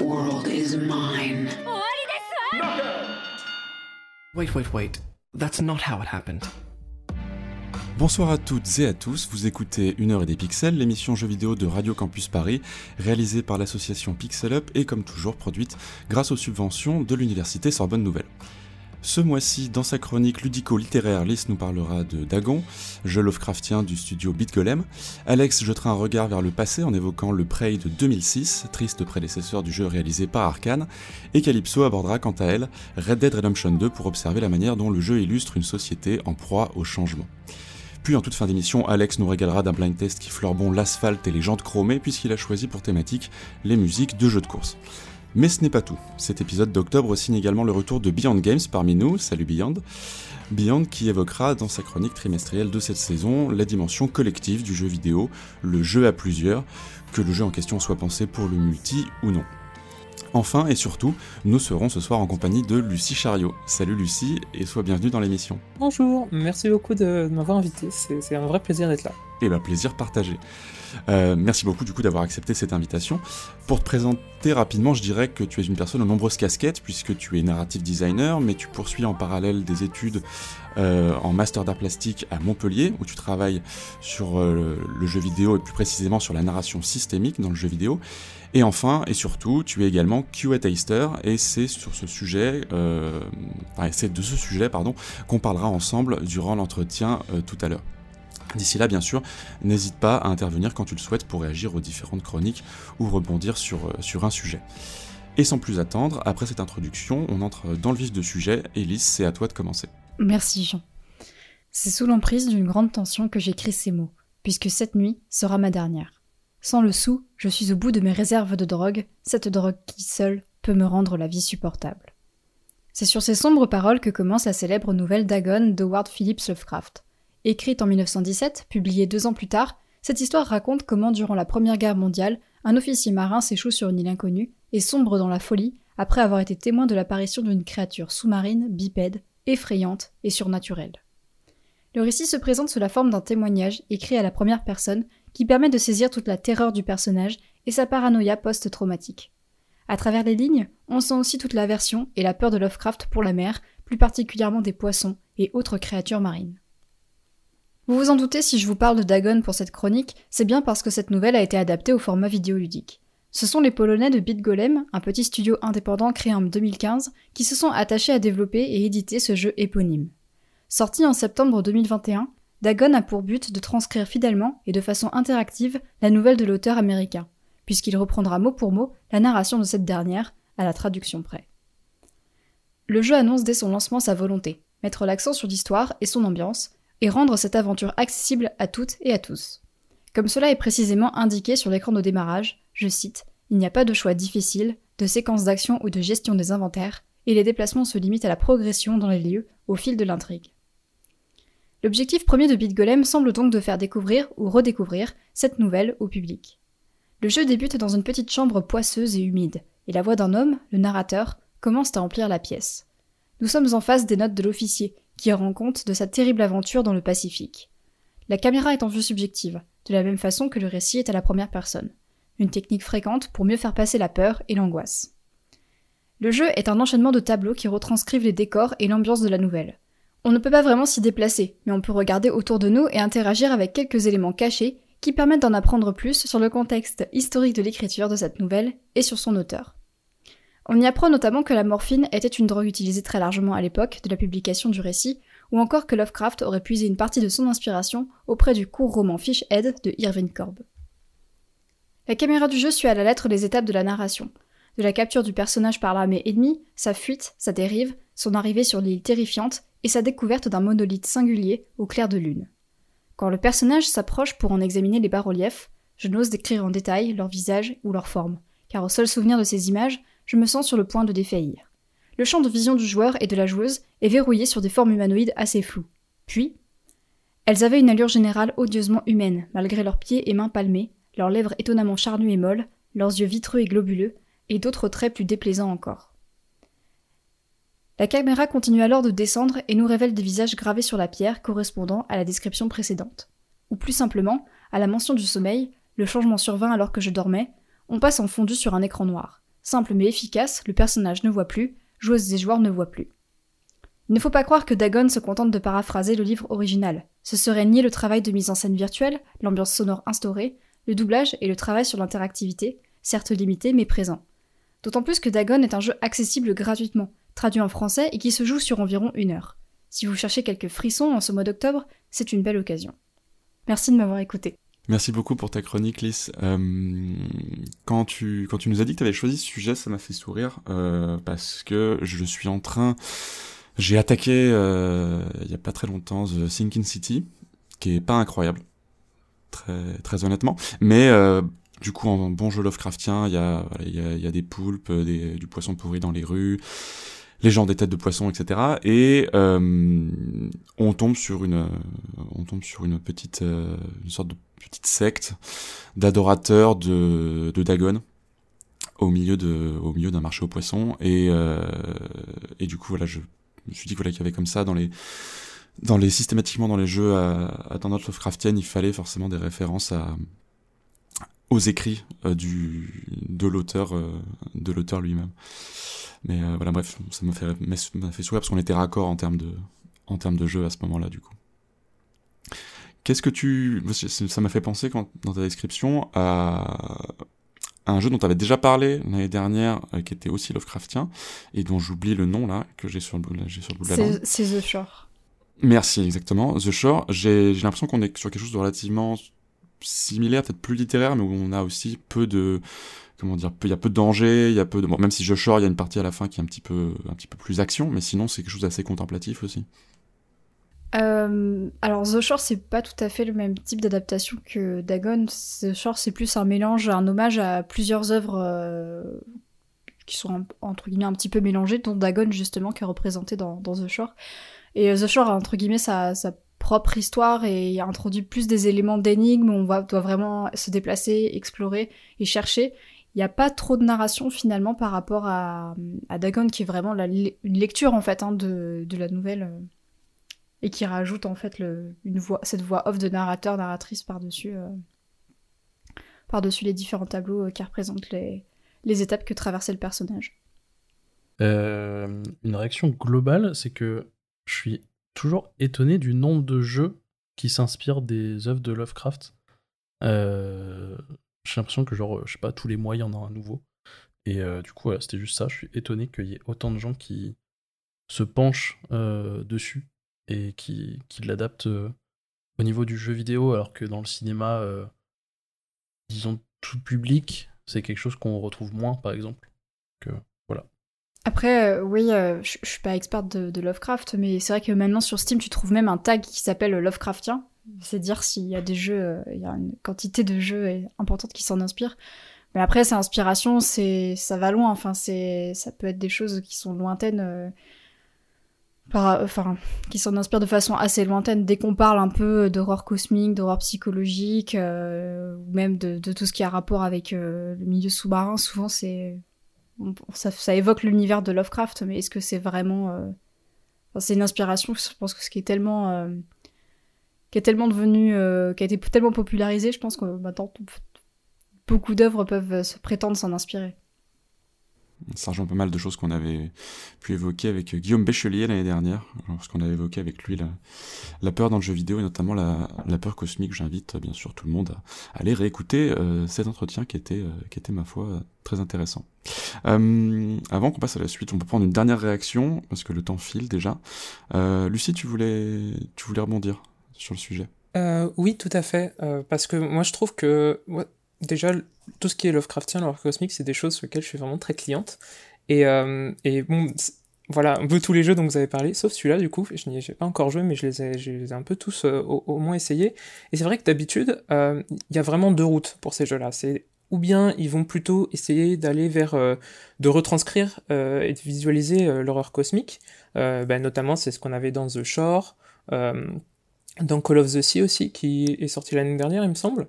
world is mine. Wait, wait, wait. That's not how it happened. Bonsoir à toutes et à tous, vous écoutez Une heure et des pixels, l'émission jeux vidéo de Radio Campus Paris, réalisée par l'association Pixel Up et comme toujours produite grâce aux subventions de l'université Sorbonne Nouvelle. Ce mois-ci, dans sa chronique ludico-littéraire, Lys nous parlera de Dagon, jeu Lovecraftien du studio BitGolem. Alex jettera un regard vers le passé en évoquant le Prey de 2006, triste prédécesseur du jeu réalisé par Arkane. Et Calypso abordera quant à elle Red Dead Redemption 2 pour observer la manière dont le jeu illustre une société en proie au changement. Puis en toute fin d'émission, Alex nous régalera d'un blind test qui fleure bon l'asphalte et les jantes chromées puisqu'il a choisi pour thématique les musiques de jeux de course. Mais ce n'est pas tout. Cet épisode d'octobre signe également le retour de Beyond Games parmi nous, salut Beyond. Beyond qui évoquera dans sa chronique trimestrielle de cette saison la dimension collective du jeu vidéo, le jeu à plusieurs, que le jeu en question soit pensé pour le multi ou non. Enfin et surtout, nous serons ce soir en compagnie de Lucie Chariot. Salut Lucie et sois bienvenue dans l'émission. Bonjour, merci beaucoup de m'avoir invité, c'est un vrai plaisir d'être là. Et bah plaisir partagé. Euh, merci beaucoup du coup d'avoir accepté cette invitation. Pour te présenter rapidement, je dirais que tu es une personne aux nombreuses casquettes puisque tu es narrative designer, mais tu poursuis en parallèle des études euh, en master d'art plastique à Montpellier où tu travailles sur euh, le jeu vidéo et plus précisément sur la narration systémique dans le jeu vidéo. Et enfin et surtout, tu es également QA taster et c'est sur ce sujet, c'est de ce sujet pardon, qu'on parlera ensemble durant l'entretien tout à l'heure. D'ici là, bien sûr, n'hésite pas à intervenir quand tu le souhaites pour réagir aux différentes chroniques ou rebondir sur, euh, sur un sujet. Et sans plus attendre, après cette introduction, on entre dans le vif du sujet. Élise, c'est à toi de commencer. Merci Jean. C'est sous l'emprise d'une grande tension que j'écris ces mots, puisque cette nuit sera ma dernière. Sans le sou, je suis au bout de mes réserves de drogue, cette drogue qui seule peut me rendre la vie supportable. C'est sur ces sombres paroles que commence la célèbre nouvelle Dagon d'Howard Phillips Lovecraft. Écrite en 1917, publiée deux ans plus tard, cette histoire raconte comment, durant la Première Guerre mondiale, un officier marin s'échoue sur une île inconnue et sombre dans la folie après avoir été témoin de l'apparition d'une créature sous-marine, bipède, effrayante et surnaturelle. Le récit se présente sous la forme d'un témoignage écrit à la première personne qui permet de saisir toute la terreur du personnage et sa paranoïa post-traumatique. À travers les lignes, on sent aussi toute l'aversion et la peur de Lovecraft pour la mer, plus particulièrement des poissons et autres créatures marines. Vous vous en doutez si je vous parle de Dagon pour cette chronique, c'est bien parce que cette nouvelle a été adaptée au format vidéoludique. Ce sont les Polonais de BitGolem, un petit studio indépendant créé en 2015, qui se sont attachés à développer et éditer ce jeu éponyme. Sorti en septembre 2021, Dagon a pour but de transcrire fidèlement et de façon interactive la nouvelle de l'auteur américain, puisqu'il reprendra mot pour mot la narration de cette dernière, à la traduction près. Le jeu annonce dès son lancement sa volonté, mettre l'accent sur l'histoire et son ambiance, et rendre cette aventure accessible à toutes et à tous. Comme cela est précisément indiqué sur l'écran de démarrage, je cite, Il n'y a pas de choix difficile, de séquence d'action ou de gestion des inventaires, et les déplacements se limitent à la progression dans les lieux au fil de l'intrigue. L'objectif premier de BitGolem semble donc de faire découvrir ou redécouvrir cette nouvelle au public. Le jeu débute dans une petite chambre poisseuse et humide, et la voix d'un homme, le narrateur, commence à remplir la pièce. Nous sommes en face des notes de l'officier, qui rend compte de sa terrible aventure dans le Pacifique. La caméra est en vue subjective, de la même façon que le récit est à la première personne, une technique fréquente pour mieux faire passer la peur et l'angoisse. Le jeu est un enchaînement de tableaux qui retranscrivent les décors et l'ambiance de la nouvelle. On ne peut pas vraiment s'y déplacer, mais on peut regarder autour de nous et interagir avec quelques éléments cachés qui permettent d'en apprendre plus sur le contexte historique de l'écriture de cette nouvelle et sur son auteur. On y apprend notamment que la morphine était une drogue utilisée très largement à l'époque de la publication du récit, ou encore que Lovecraft aurait puisé une partie de son inspiration auprès du court roman Fish-Head de Irving Korb. La caméra du jeu suit à la lettre les étapes de la narration, de la capture du personnage par l'armée ennemie, sa fuite, sa dérive, son arrivée sur l'île terrifiante et sa découverte d'un monolithe singulier au clair de lune. Quand le personnage s'approche pour en examiner les bas-reliefs, je n'ose décrire en détail leur visage ou leur forme, car au seul souvenir de ces images, je me sens sur le point de défaillir. Le champ de vision du joueur et de la joueuse est verrouillé sur des formes humanoïdes assez floues. Puis, elles avaient une allure générale odieusement humaine, malgré leurs pieds et mains palmés, leurs lèvres étonnamment charnues et molles, leurs yeux vitreux et globuleux, et d'autres traits plus déplaisants encore. La caméra continue alors de descendre et nous révèle des visages gravés sur la pierre correspondant à la description précédente. Ou plus simplement, à la mention du sommeil, le changement survint alors que je dormais, on passe en fondu sur un écran noir. Simple mais efficace, le personnage ne voit plus, joueuses et joueurs ne voient plus. Il ne faut pas croire que Dagon se contente de paraphraser le livre original. Ce serait nier le travail de mise en scène virtuelle, l'ambiance sonore instaurée, le doublage et le travail sur l'interactivité, certes limité mais présent. D'autant plus que Dagon est un jeu accessible gratuitement, traduit en français et qui se joue sur environ une heure. Si vous cherchez quelques frissons en ce mois d'octobre, c'est une belle occasion. Merci de m'avoir écouté. Merci beaucoup pour ta chronique, Lys. Euh, quand, tu, quand tu nous as dit que tu avais choisi ce sujet, ça m'a fait sourire, euh, parce que je suis en train... J'ai attaqué, euh, il y a pas très longtemps, The Sinking City, qui est pas incroyable, très, très honnêtement, mais du coup, en bon jeu Lovecraftien, il y a, il y a, y a des poulpes, des, du poisson pourri dans les rues, les gens des têtes de poisson, etc. Et euh, on tombe sur une, on tombe sur une petite, euh, une sorte de petite secte d'adorateurs de, de Dagon au milieu de, au milieu d'un marché aux poissons. Et, euh, et du coup, voilà, je me suis dit voilà, qu'il y avait comme ça dans les, dans les systématiquement dans les jeux à, à tendance Lovecraftienne, il fallait forcément des références à aux écrits euh, du de l'auteur euh, de l'auteur lui-même. Mais euh, voilà, bref, ça m'a fait m'a fait sourire parce qu'on était raccord en termes de en termes de jeu à ce moment-là du coup. Qu'est-ce que tu ça m'a fait penser quand dans ta description à un jeu dont tu avais déjà parlé l'année dernière, qui était aussi Lovecraftien, et dont j'oublie le nom là, que j'ai sur le bout de la C'est The Shore. Merci, exactement. The Shore, j'ai l'impression qu'on est sur quelque chose de relativement similaire, peut-être plus littéraire, mais où on a aussi peu de comment dire, il y a peu de danger, il y a peu de bon, même si je Shore, il y a une partie à la fin qui est un petit peu un petit peu plus action, mais sinon c'est quelque chose d'assez contemplatif aussi. Euh, alors The Shore c'est pas tout à fait le même type d'adaptation que Dagon. The Shore c'est plus un mélange, un hommage à plusieurs œuvres euh, qui sont entre guillemets un petit peu mélangées, dont Dagon justement qui est représenté dans, The Shore. Et The Shore entre guillemets ça propre histoire et introduit plus des éléments d'énigme où on doit vraiment se déplacer, explorer et chercher. Il n'y a pas trop de narration finalement par rapport à, à Dagon qui est vraiment la, une lecture en fait hein, de, de, la nouvelle euh, et qui rajoute en fait une voix, cette voix off de narrateur, narratrice par-dessus euh, par-dessus les différents tableaux euh, qui représentent les, les étapes que traversait le personnage. une réaction globale, c'est que je suis toujours étonné du nombre de jeux qui s'inspirent des œuvres de Lovecraft. Euh, j'ai l'impression que, genre, je sais pas, tous les mois, il y en a un nouveau. Et euh, du coup, c'était juste ça. Je suis étonné qu'il y ait autant de gens qui se penchent euh, dessus et qui, qui l'adaptent au niveau du jeu vidéo, alors que dans le cinéma, disons, tout public, c'est quelque chose qu'on retrouve moins, par exemple. Voilà. Après, euh, oui, euh, je suis pas experte de, Lovecraft, mais c'est vrai que maintenant sur Steam, tu trouves même un tag qui s'appelle Lovecraftien. C'est dire s'il y a des jeux, euh, il y a une quantité de jeux importante qui s'en inspirent. Mais après, c'est inspiration, ça va loin. Enfin, ça peut être des choses qui sont lointaines. Par, enfin, qui s'en inspirent de façon assez lointaine. Dès qu'on parle un peu d'horreur cosmique, d'horreur psychologique, ou même de, tout ce qui a rapport avec le milieu sous-marin, souvent c'est ça, évoque l'univers de Lovecraft, mais est-ce que c'est vraiment. Euh, c'est une inspiration, je pense que ce qui est tellement. Euh, qui est tellement devenu. Euh, qui a été tellement popularisé, je pense que maintenant, beaucoup d'œuvres peuvent se prétendre s'en inspirer ça rejoint pas mal de choses qu'on avait pu évoquer avec Guillaume Béchelier l'année dernière, lorsqu'on avait évoqué avec lui la, peur dans le jeu vidéo et notamment la, peur cosmique. J'invite bien sûr tout le monde à, aller réécouter euh, cet entretien qui était, euh, qui était ma foi très intéressant. Euh, avant qu'on passe à la suite, on peut prendre une dernière réaction parce que le temps file déjà. Lucie, tu voulais, tu voulais rebondir sur le sujet? Oui, tout à fait, parce que moi je trouve que déjà, tout ce qui est Lovecraftien, l'horreur cosmique, c'est des choses sur lesquelles je suis vraiment très cliente. Et, euh, et bon, voilà, un peu tous les jeux dont vous avez parlé, sauf celui-là, du coup, je n'y ai pas encore joué, mais je les ai, je les ai un peu tous euh, au, moins essayés. Et c'est vrai que d'habitude, euh, il y a vraiment deux routes pour ces jeux-là. C'est ou bien ils vont plutôt essayer d'aller vers de retranscrire et de visualiser l'horreur cosmique. Ben, notamment, c'est ce qu'on avait dans The Shore, dans Call of the Sea aussi, qui est sorti l'année dernière, il me semble.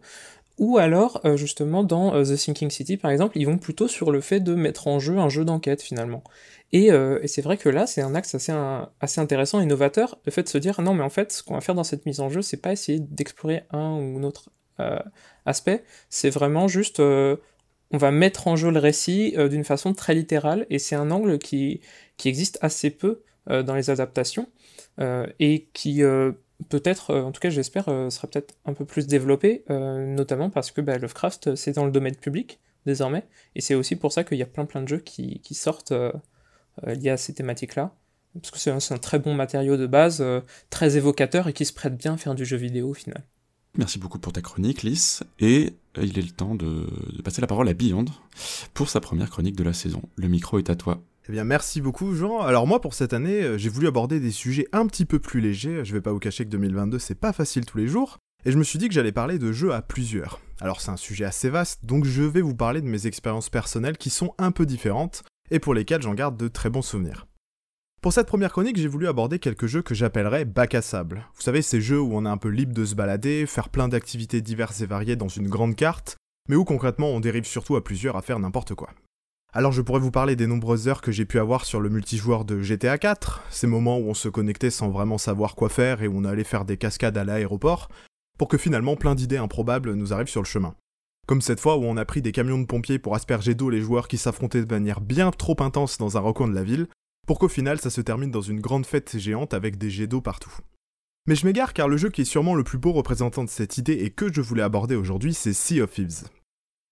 Ou alors, justement, dans The Sinking City, par exemple, ils vont plutôt sur le fait de mettre en jeu un jeu d'enquête, finalement. Et, et c'est vrai que là, c'est un axe assez, assez intéressant, innovateur, le fait de se dire, non, mais en fait, ce qu'on va faire dans cette mise en jeu, c'est pas essayer d'explorer un ou un autre aspect, c'est vraiment juste on va mettre en jeu le récit euh, d'une façon très littérale, et c'est un angle qui, qui existe assez peu euh, dans les adaptations, euh, et qui peut-être, en tout cas j'espère, sera peut-être un peu plus développé, notamment parce que bah, Lovecraft c'est dans le domaine public désormais, et c'est aussi pour ça qu'il y a plein plein de jeux qui, sortent liés à ces thématiques-là, parce que c'est un, très bon matériau de base, très évocateur, et qui se prête bien à faire du jeu vidéo au final. Merci beaucoup pour ta chronique, Lys. Et euh, il est le temps de, passer la parole à Beyond pour sa première chronique de la saison. Le micro est à toi. Eh bien, merci beaucoup, Jean. Alors, moi, pour cette année, euh, j'ai voulu aborder des sujets un petit peu plus légers. Je vais pas vous cacher que 2022, c'est pas facile tous les jours. Et je me suis dit que j'allais parler de jeux à plusieurs. Alors, c'est un sujet assez vaste, donc je vais vous parler de mes expériences personnelles qui sont un peu différentes et pour lesquelles j'en garde de très bons souvenirs. Pour cette première chronique, j'ai voulu aborder quelques jeux que j'appellerais bac à sable. Vous savez, ces jeux où on est un peu libre de se balader, faire plein d'activités diverses et variées dans une grande carte, mais où concrètement on dérive surtout à plusieurs à faire n'importe quoi. Alors je pourrais vous parler des nombreuses heures que j'ai pu avoir sur le multijoueur de GTA 4, ces moments où on se connectait sans vraiment savoir quoi faire et où on allait faire des cascades à l'aéroport, pour que finalement plein d'idées improbables nous arrivent sur le chemin. Comme cette fois où on a pris des camions de pompiers pour asperger d'eau les joueurs qui s'affrontaient de manière bien trop intense dans un recoin de la ville, pour qu'au final ça se termine dans une grande fête géante avec des jets d'eau partout. Mais je m'égare car le jeu qui est sûrement le plus beau représentant de cette idée et que je voulais aborder aujourd'hui, c'est Sea of Thieves.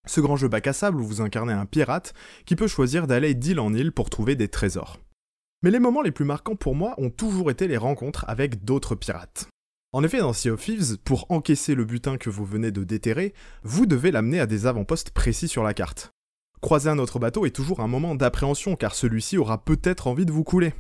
Ce grand jeu bac à sable où vous incarnez un pirate qui peut choisir d'aller d'île en île pour trouver des trésors. Mais les moments les plus marquants pour moi ont toujours été les rencontres avec d'autres pirates. En effet, dans Sea of Thieves, pour encaisser le butin que vous venez de déterrer, vous devez l'amener à des avant-postes précis sur la carte. Croiser un autre bateau est toujours un moment d'appréhension car celui-ci aura peut-être envie de vous couler.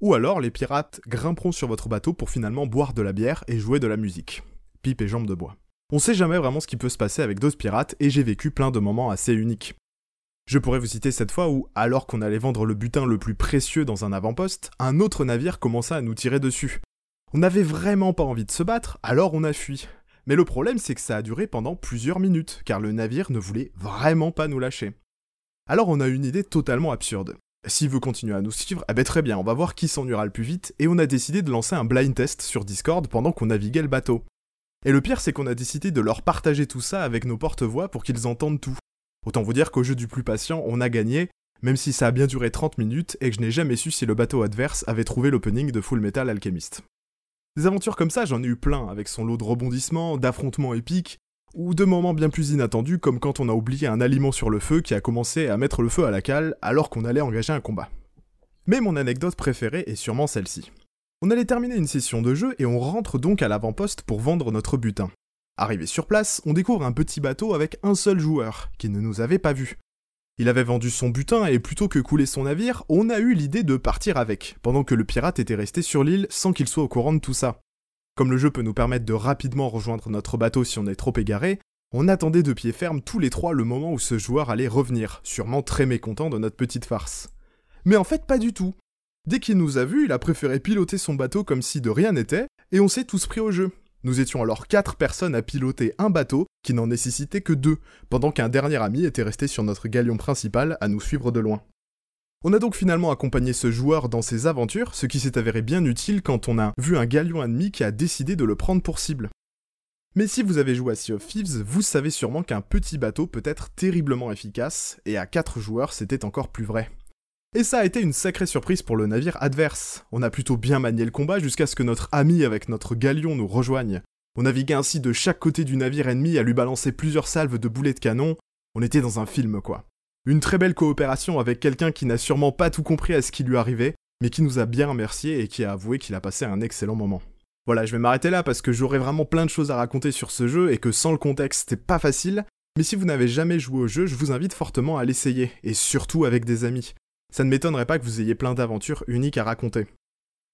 Ou alors les pirates grimperont sur votre bateau pour finalement boire de la bière et jouer de la musique. Pipe et jambes de bois. On sait jamais vraiment ce qui peut se passer avec d'autres pirates et j'ai vécu plein de moments assez uniques. Je pourrais vous citer cette fois où, alors qu'on allait vendre le butin le plus précieux dans un avant-poste, un autre navire commença à nous tirer dessus. On n'avait vraiment pas envie de se battre, alors on a fui. Mais le problème c'est que ça a duré pendant plusieurs minutes, car le navire ne voulait vraiment pas nous lâcher. Alors on a une idée totalement absurde. S'il veut continuer à nous suivre, eh ben très bien, on va voir qui s'ennuiera le plus vite, et on a décidé de lancer un blind test sur Discord pendant qu'on naviguait le bateau. Et le pire, c'est qu'on a décidé de leur partager tout ça avec nos porte-voix pour qu'ils entendent tout. Autant vous dire qu'au jeu du plus patient, on a gagné, même si ça a bien duré 30 minutes et que je n'ai jamais su si le bateau adverse avait trouvé l'opening de Full Metal Alchemist. Des aventures comme ça, j'en ai eu plein, avec son lot de rebondissements, d'affrontements épiques, ou de moments bien plus inattendus comme quand on a oublié un aliment sur le feu qui a commencé à mettre le feu à la cale alors qu'on allait engager un combat. Mais mon anecdote préférée est sûrement celle-ci. On allait terminer une session de jeu et on rentre donc à l'avant-poste pour vendre notre butin. Arrivé sur place, on découvre un petit bateau avec un seul joueur, qui ne nous avait pas vus. Il avait vendu son butin et plutôt que couler son navire, on a eu l'idée de partir avec, pendant que le pirate était resté sur l'île sans qu'il soit au courant de tout ça. Comme le jeu peut nous permettre de rapidement rejoindre notre bateau si on est trop égaré, on attendait de pied ferme tous les trois le moment où ce joueur allait revenir, sûrement très mécontent de notre petite farce. Mais en fait pas du tout. Dès qu'il nous a vus, il a préféré piloter son bateau comme si de rien n'était, et on s'est tous pris au jeu. Nous étions alors quatre personnes à piloter un bateau qui n'en nécessitait que deux, pendant qu'un dernier ami était resté sur notre galion principal à nous suivre de loin. On a donc finalement accompagné ce joueur dans ses aventures, ce qui s'est avéré bien utile quand on a vu un galion ennemi qui a décidé de le prendre pour cible. Mais si vous avez joué à Sea of Thieves, vous savez sûrement qu'un petit bateau peut être terriblement efficace, et à 4 joueurs c'était encore plus vrai. Et ça a été une sacrée surprise pour le navire adverse. On a plutôt bien manié le combat jusqu'à ce que notre ami avec notre galion nous rejoigne. On naviguait ainsi de chaque côté du navire ennemi à lui balancer plusieurs salves de boulets de canon. On était dans un film quoi. Une très belle coopération avec quelqu'un qui n'a sûrement pas tout compris à ce qui lui arrivait, mais qui nous a bien remercié et qui a avoué qu'il a passé un excellent moment. Voilà, je vais m'arrêter là parce que j'aurais vraiment plein de choses à raconter sur ce jeu et que sans le contexte, c'est pas facile. Mais si vous n'avez jamais joué au jeu, je vous invite fortement à l'essayer, et surtout avec des amis. Ça ne m'étonnerait pas que vous ayez plein d'aventures uniques à raconter.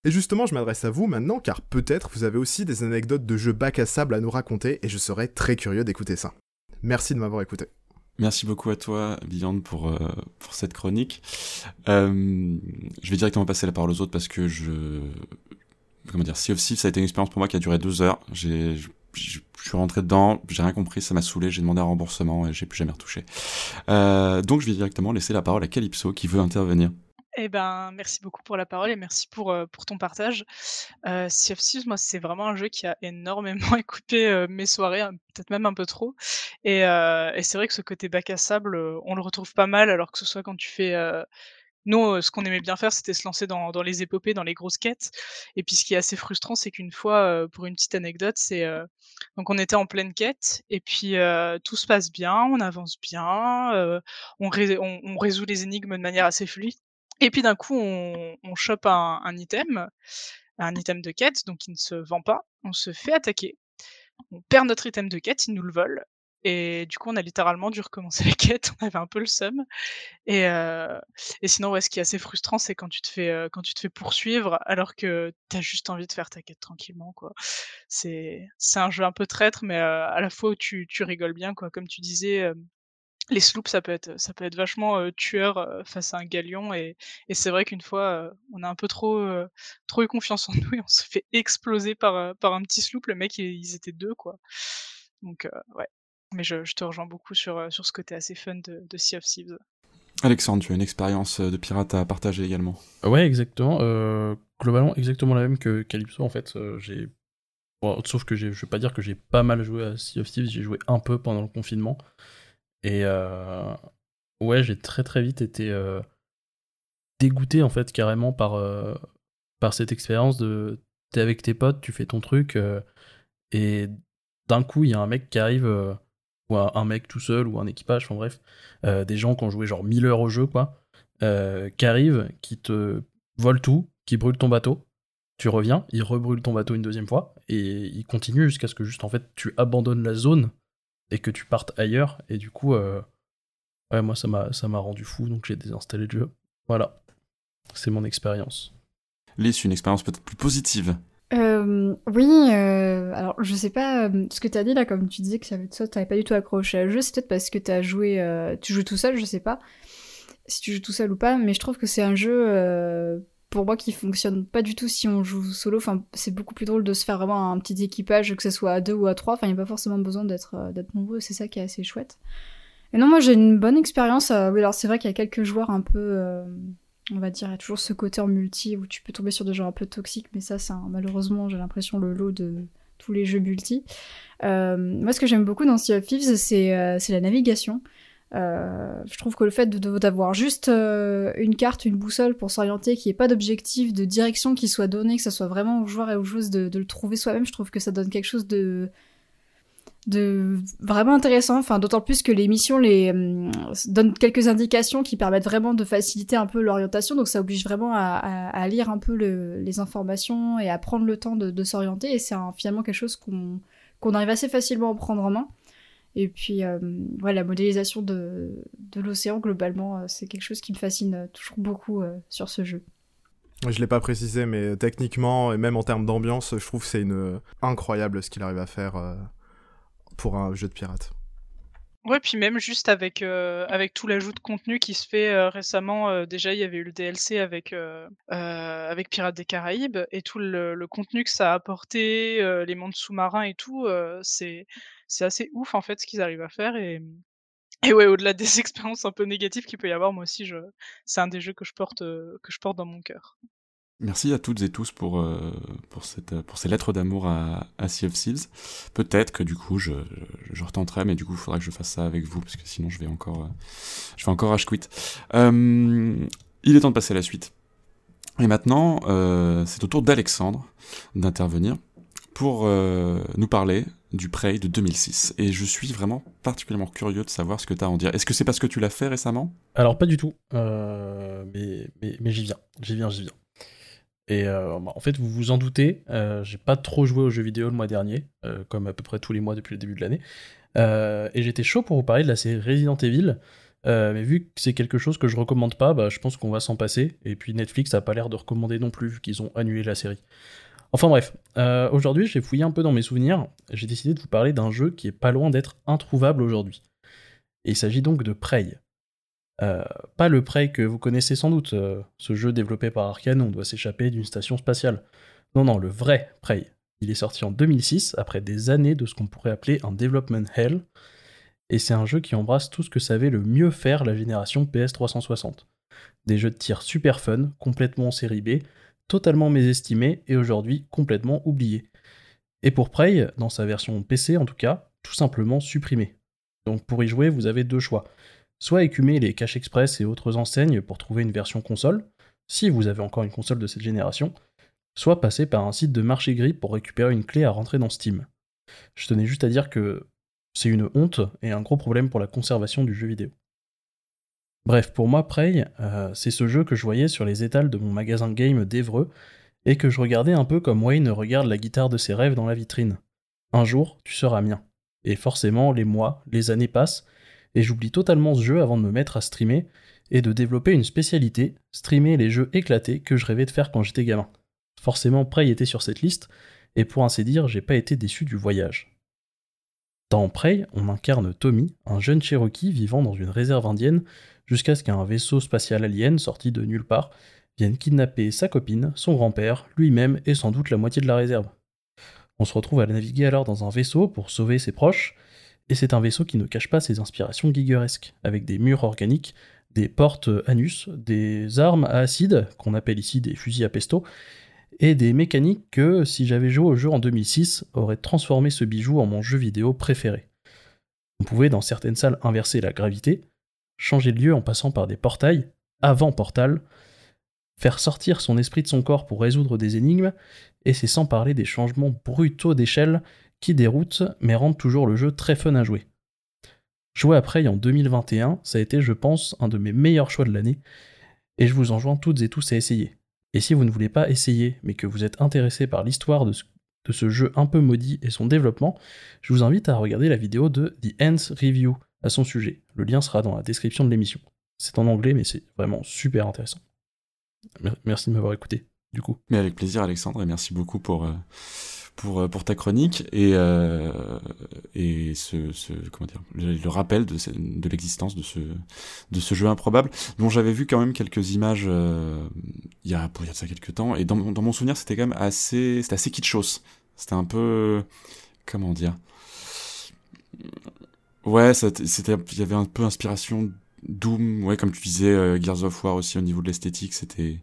Et justement, je m'adresse à vous maintenant car peut-être vous avez aussi des anecdotes de jeux bac à sable à nous raconter et je serais très curieux d'écouter ça. Merci de m'avoir écouté. Merci beaucoup à toi, Beyond, pour, euh, pour cette chronique. Euh, je vais directement passer la parole aux autres parce que je. Comment dire Sea of Thieves, ça a été une expérience pour moi qui a duré deux heures. J'ai. Je suis rentré dedans, j'ai rien compris, ça m'a saoulé, j'ai demandé un remboursement et j'ai plus jamais retouché. Euh, donc je vais directement laisser la parole à Calypso qui veut intervenir. Eh ben, merci beaucoup pour la parole et merci pour, euh, pour ton partage. Euh, sea of moi, c'est vraiment un jeu qui a énormément écoupé euh, mes soirées, hein, peut-être même un peu trop. Et, c'est vrai que ce côté bac à sable, on le retrouve pas mal, alors que ce soit quand tu fais. Nous, euh, ce qu'on aimait bien faire, c'était se lancer dans, les épopées, dans les grosses quêtes. Et puis, ce qui est assez frustrant, c'est qu'une fois, euh, pour une petite anecdote, c'est euh, donc on était en pleine quête et puis tout se passe bien, on avance bien, on, ré- on, on résout les énigmes de manière assez fluide. Et puis d'un coup, on, chope un, item, un item de quête, donc qui ne se vend pas. On se fait attaquer. On perd notre item de quête, ils nous le volent. Et du coup, on a littéralement dû recommencer la quête. On avait un peu le seum. Et, euh, et sinon, ouais, ce qui est assez frustrant, c'est quand tu te fais euh, quand tu te fais poursuivre, alors que t'as juste envie de faire ta quête tranquillement, quoi. C'est c'est un jeu un peu traître, mais euh, à la fois tu tu rigoles bien, quoi. Comme tu disais. euh, les sloops, ça peut être, ça peut être vachement euh, tueur euh, face à un galion et, et c'est vrai qu'une fois, on a un peu trop, trop eu confiance en nous et on se fait exploser par, par un petit sloop. Le mec, ils, étaient deux, quoi. Donc, ouais. Mais je, je te rejoins beaucoup sur, euh, sur ce côté assez fun de, de Sea of Thieves. Alexandre, tu as une expérience de pirate à partager également. Ouais, exactement. Euh, globalement, exactement la même que Calypso, en fait. Euh, j'ai... Bon, sauf que je vais pas dire que j'ai pas mal joué à Sea of Thieves, j'ai joué un peu pendant le confinement. Et euh, ouais, j'ai très très vite été euh, dégoûté, en fait, carrément par, euh, par cette expérience de... T'es avec tes potes, tu fais ton truc, euh, et d'un coup, il y a un mec qui arrive, euh, un, mec tout seul, ou un équipage, enfin bref, euh, des gens qui ont joué genre 1000 heures au jeu, quoi, euh, qui arrivent, qui te volent tout, qui brûlent ton bateau. Tu reviens, ils rebrûlent ton bateau une deuxième fois, et ils continuent jusqu'à ce que juste en fait tu abandonnes la zone et que tu partes ailleurs. Et du coup, euh, ouais, moi ça m'a ça m'a rendu fou, donc j'ai désinstallé le jeu. Voilà, c'est mon expérience. Lys, une expérience peut-être plus positive. Euh, oui, euh, alors je sais pas euh, ce que t'as dit là, comme tu disais que ça, ça t'avais pas du tout accroché à jeu, c'est peut-être parce que t'as joué, tu joues tout seul, je sais pas si tu joues tout seul ou pas, mais je trouve que c'est un jeu pour moi qui fonctionne pas du tout si on joue solo. Enfin, c'est beaucoup plus drôle de se faire vraiment un petit équipage, que ce soit à deux ou à trois. Enfin, il n'y a pas forcément besoin d'être d'être nombreux, c'est ça qui est assez chouette. Et non, moi j'ai une bonne expérience. oui, alors c'est vrai qu'il y a quelques joueurs un peu. On va dire, il y a toujours ce côté en multi où tu peux tomber sur des gens un peu toxiques, mais ça, c'est malheureusement, j'ai l'impression, le lot de tous les jeux multi. Euh, moi, ce que j'aime beaucoup dans Sea of Thieves, c'est euh, la navigation. Euh, je trouve que le fait d'avoir juste une carte, une boussole pour s'orienter, qu'il n'y ait pas d'objectif, de direction qui soit donné, que ça soit vraiment aux joueurs et aux joueuses de le trouver soi-même, je trouve que ça donne quelque chose de de vraiment intéressant, enfin d'autant plus que les hum, donnent quelques indications qui permettent vraiment de faciliter un peu l'orientation, donc ça oblige vraiment à, lire un peu le- les informations et à prendre le temps de, s'orienter, et c'est finalement quelque chose qu'on arrive assez facilement à prendre en main. Et puis, euh, la modélisation de, l'océan, globalement, euh, c'est quelque chose qui me fascine euh, toujours beaucoup euh, sur ce jeu. Je l'ai pas précisé, mais techniquement et même en termes d'ambiance, je trouve c'est une euh, incroyable ce qu'il arrive à faire euh, pour un jeu de pirate. Ouais, puis même juste avec, euh, avec tout l'ajout de contenu qui se fait euh, récemment, euh, déjà il y avait eu le DLC avec, avec Pirates des Caraïbes et tout le, le contenu que ça a apporté, les mondes sous-marins et tout, c'est c'est assez ouf en fait ce qu'ils arrivent à faire et, et ouais, au-delà des expériences un peu négatives qu'il peut y avoir, moi aussi c'est un des jeux que je porte, que je porte dans mon cœur. Merci à toutes et tous pour, euh, pour, cette, pour ces lettres d'amour à, à Sea of Thieves. Peut-être que du coup, je, je, retenterai, mais du coup, il faudra que je fasse ça avec vous, parce que sinon, je vais encore, euh, je vais encore rage quit. Euh, il est temps de passer à la suite. Et maintenant, euh, c'est au tour d'Alexandre d'intervenir pour nous parler du Prey de 2006. Et je suis vraiment particulièrement curieux de savoir ce que tu as à en dire. Est-ce que c'est parce que tu l'as fait récemment? Alors, pas du tout, mais, mais, mais j'y viens, j'y viens, j'y viens. Et euh, bah, en fait, vous vous en doutez, euh, j'ai pas trop joué aux jeux vidéo le mois dernier, euh, comme à peu près tous les mois depuis le début de l'année. Et j'étais chaud pour vous parler de la série Resident Evil, mais vu que c'est quelque chose que je recommande pas, bah, je pense qu'on va s'en passer. Et puis Netflix a pas l'air de recommander non plus, vu qu'ils ont annulé la série. Enfin bref, aujourd'hui j'ai fouillé un peu dans mes souvenirs, j'ai décidé de vous parler d'un jeu qui est pas loin d'être introuvable aujourd'hui. Et il s'agit donc de Prey. Euh, pas le Prey que vous connaissez sans doute, euh, ce jeu développé par Arkane où on doit s'échapper d'une station spatiale. Non, non, le vrai Prey. Il est sorti en 2006, après des années de ce qu'on pourrait appeler un development hell, et c'est un jeu qui embrasse tout ce que savait le mieux faire la génération PS360. Des jeux de tir super fun, complètement en série B, totalement mésestimés et aujourd'hui complètement oubliés. Et pour Prey, dans sa version PC en tout cas, tout simplement supprimé. Donc pour y jouer, vous avez deux choix. Soit écumer les caches express et autres enseignes pour trouver une version console, si vous avez encore une console de cette génération, soit passer par un site de marché gris pour récupérer une clé à rentrer dans Steam. Je tenais juste à dire que c'est une honte et un gros problème pour la conservation du jeu vidéo. Bref, pour moi, Prey, euh, c'est ce jeu que je voyais sur les étals de mon magasin game d'Evreux et que je regardais un peu comme Wayne regarde la guitare de ses rêves dans la vitrine. Un jour, tu seras mien. Et forcément, les mois, les années passent, et j'oublie totalement ce jeu avant de me mettre à streamer et de développer une spécialité, streamer les jeux éclatés que je rêvais de faire quand j'étais gamin. Forcément, Prey était sur cette liste, et pour ainsi dire, j'ai pas été déçu du voyage. Dans Prey, on incarne Tommy, un jeune Cherokee vivant dans une réserve indienne, jusqu'à ce qu'un vaisseau spatial alien sorti de nulle part vienne kidnapper sa copine, son grand-père, lui-même et sans doute la moitié de la réserve. On se retrouve à naviguer alors dans un vaisseau pour sauver ses proches, et c'est un vaisseau qui ne cache pas ses inspirations guigueresques, avec des murs organiques, des portes anus, des armes à acide, qu'on appelle ici des fusils à pesto, et des mécaniques que, si j'avais joué au jeu en 2006, auraient transformé ce bijou en mon jeu vidéo préféré. On pouvait dans certaines salles inverser la gravité, changer de lieu en passant par des portails, avant Portal, faire sortir son esprit de son corps pour résoudre des énigmes, et c'est sans parler des changements brutaux d'échelle qui déroutent mais rendent toujours le jeu très fun à jouer. Jouer Prey en 2021, ça a été, je pense, un de mes meilleurs choix de l'année, et je vous enjoins toutes et tous à essayer. Et si vous ne voulez pas essayer, mais que vous êtes intéressé par l'histoire de ce, jeu un peu maudit et son développement, je vous invite à regarder la vidéo de The Ends Review à son sujet. Le lien sera dans la description de l'émission. C'est en anglais, mais c'est vraiment super intéressant. Merci de m'avoir écouté, du coup. Mais avec plaisir, Alexandre, et merci beaucoup pour, euh, pour, euh, pour ta chronique et, euh, et ce, comment dire, le, rappel de, de l'existence de ce, de ce jeu improbable, dont j'avais vu quand même quelques images euh, il, y a, il y a ça quelques temps, et dans, dans mon souvenir, c'était quand même assez, c'était assez kitschos. C'était un peu, comment dire, ouais, c'était, il y avait un peu inspiration Doom, ouais, comme tu disais, Gears of War aussi au niveau de l'esthétique, c'était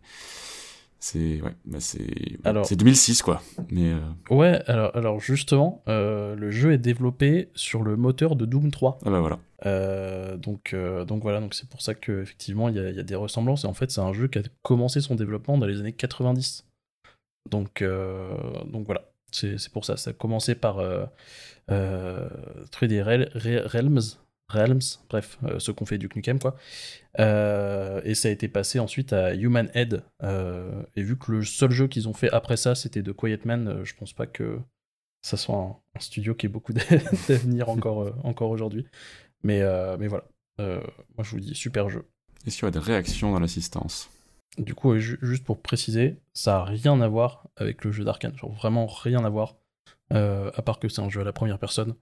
c'est ouais, bah c'est alors c'est 2006 quoi. Mais euh, ouais, alors alors justement, euh, le jeu est développé sur le moteur de Doom 3. Ah bah voilà. Euh, donc donc voilà, donc c'est pour ça que effectivement il y a, y a, des ressemblances et en fait c'est un jeu qui a commencé son développement dans les années 90. Donc donc voilà, c'est c'est pour ça. Ça a commencé par euh, 3D Realms Realms, bref, euh, ce qu'on fait du Knukem, quoi. Euh, et ça a été passé ensuite à Human Head. Euh, et vu que le seul jeu qu'ils ont fait après ça, c'était de Quiet Man, je pense pas que ça soit un, studio qui ait beaucoup d'avenir encore, encore aujourd'hui. Mais, mais voilà, moi je vous dis, super jeu. Est-ce qu'il y a des réactions dans l'assistance? Du coup, juste pour préciser, ça a rien à voir avec le jeu d'Arkane. Genre vraiment rien à voir. à part que c'est un jeu à la première personne.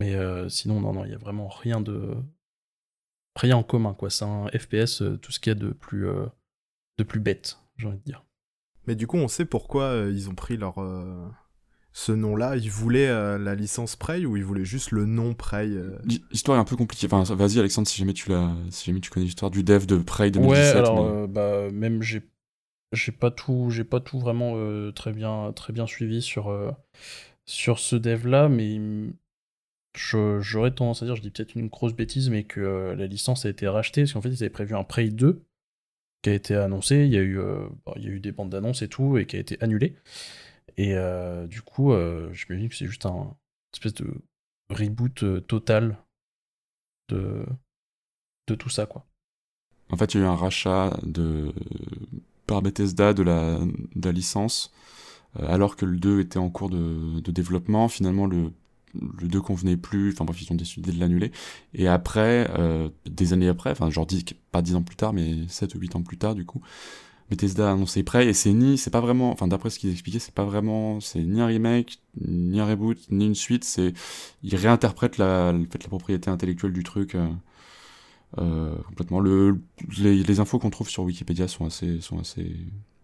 Mais euh, sinon, non, non, il n'y a vraiment rien de. Rien en commun, quoi. C'est un FPS, euh, tout ce qu'il y a de plus, euh, de plus bête, j'ai envie de dire. Mais du coup, on sait pourquoi ils ont pris leur. Ce nom-là, ils voulaient la licence Prey ou ils voulaient juste le nom Prey L'histoire est un peu compliquée. Enfin, vas-y, Alexandre, si jamais tu l'as, si jamais tu connais l'histoire du dev de Prey 2017. Ouais, alors, bah, même j'ai j'ai pas tout j'ai pas tout vraiment très bien très bien suivi sur sur ce dev là mais j'aurais tendance à dire, je dis peut-être une grosse bêtise, mais que euh, la licence a été rachetée, parce qu'en fait, ils avaient prévu un Prey 2 qui a été annoncé, il y a eu, euh, il y a eu des bandes d'annonces et tout, et qui a été annulé. Et euh, du coup, je me dis que c'est juste un espèce de reboot total de, de tout ça, quoi. En fait, il y a eu un rachat de, par Bethesda de la, de la licence, alors que le 2 était en cours de, de développement. Finalement, le le 2 convenait plus, enfin bref, ils ont décidé de l'annuler. Et après, euh, des années après, enfin genre pas 10 ans plus tard, mais 7 ou 8 ans plus tard du coup, Bethesda a annoncé prêt et c'est ni, c'est pas vraiment, enfin d'après ce qu'ils expliquaient, c'est pas vraiment, c'est ni un remake, ni un reboot, ni une suite, c'est, ils réinterprètent la, fait, la propriété intellectuelle du truc euh, euh, complètement. Le, les, les infos qu'on trouve sur Wikipédia sont assez, sont assez,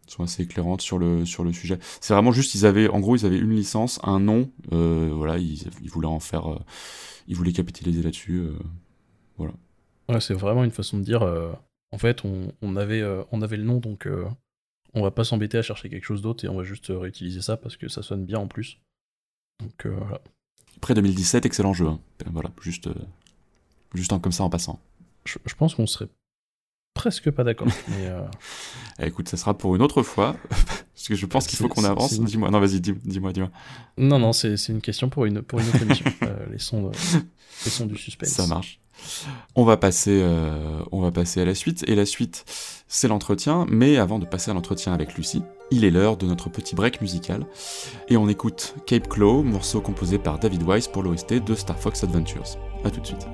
sont assez éclairantes sur le sur le sujet. C'est vraiment juste, ils avaient, en gros, ils avaient une licence, un nom, euh, voilà, ils, ils voulaient en faire, euh, ils voulaient capitaliser là-dessus, euh, voilà. Ouais, c'est vraiment une façon de dire. en fait, on, on avait, on avait le nom, donc on va pas s'embêter à chercher quelque chose d'autre et on va juste réutiliser ça parce que ça sonne bien en plus. Donc voilà. Après 2017, excellent jeu. hein. Voilà, juste, juste en- comme ça en passant. Je, je pense qu'on serait presque pas d'accord. mais euh, Eh, écoute, ça sera pour une autre fois, parce que je pense qu'il faut qu'on avance. une- Dis-moi, non, vas-y, dis- dis-moi, dis-moi. non, non, c'est une question pour une, pour une autre émission. Euh, les, sons, de- les sons du suspense. Ça marche. On va passer, euh, on va passer à la suite, et la suite, c'est l'entretien. Mais avant de passer à l'entretien avec Lucie, il est l'heure de notre petit break musical, et on écoute Cape Claw, morceau composé par David Wise pour l'OST de Star Fox Adventures. À tout de suite.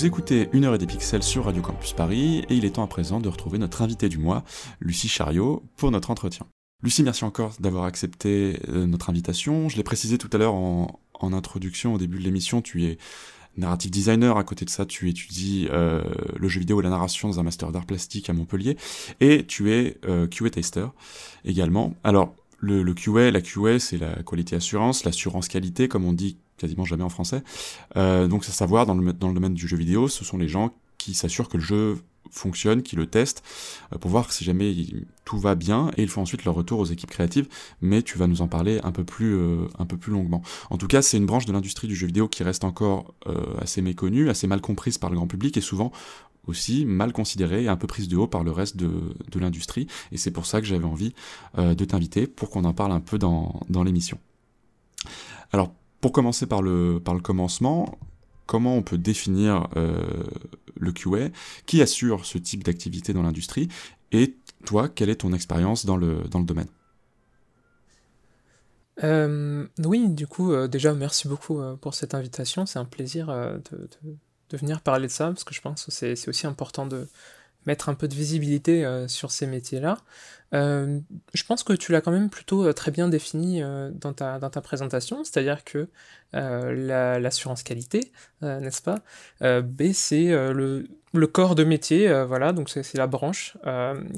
Vous écoutez Une heure et des pixels sur Radio Campus Paris, et il est temps à présent de retrouver notre invité du mois, Lucie Chariot, pour notre entretien. Lucie, merci encore d'avoir accepté euh, notre invitation. Je l'ai précisé tout à l'heure en, introduction au début de l'émission, tu es narrative designer, à côté de ça tu étudies euh, le jeu vidéo et la narration dans un master d'art plastique à Montpellier, et tu es euh, QA taster également. Alors, le, QA, la QA, c'est la quality assurance, l'assurance qualité, comme on dit quasiment jamais en français. Euh, donc, à savoir, dans le, domaine du jeu vidéo, ce sont les gens qui s'assurent que le jeu fonctionne, qui le testent, euh, pour voir si jamais tout va bien, et ils font ensuite leur retour aux équipes créatives, mais tu vas nous en parler un peu plus, euh, un peu plus longuement. En tout cas, c'est une branche de l'industrie du jeu vidéo qui reste encore assez méconnue, assez mal comprise par le grand public, et souvent aussi mal considérée et un peu prise de haut par le reste de, de l'industrie, et c'est pour ça que j'avais envie de t'inviter pour qu'on en parle un peu dans, dans l'émission. Alors, pour commencer par le, par le commencement, comment on peut définir euh, le QA, qui assure ce type d'activité dans l'industrie, et toi, quelle est ton expérience dans le, dans le domaine? Euh, Oui, du coup, euh, déjà, merci beaucoup pour cette invitation. C'est un plaisir de, de, venir parler de ça, parce que je pense que c'est aussi important de mettre un peu de visibilité sur ces métiers-là. Euh, je pense que tu l'as quand même plutôt euh, très bien défini euh, dans, ta, dans ta présentation, c'est-à-dire que l'assurance qualité, n'est-ce pas? B, c'est le, le, corps de métier, voilà, donc c'est la branche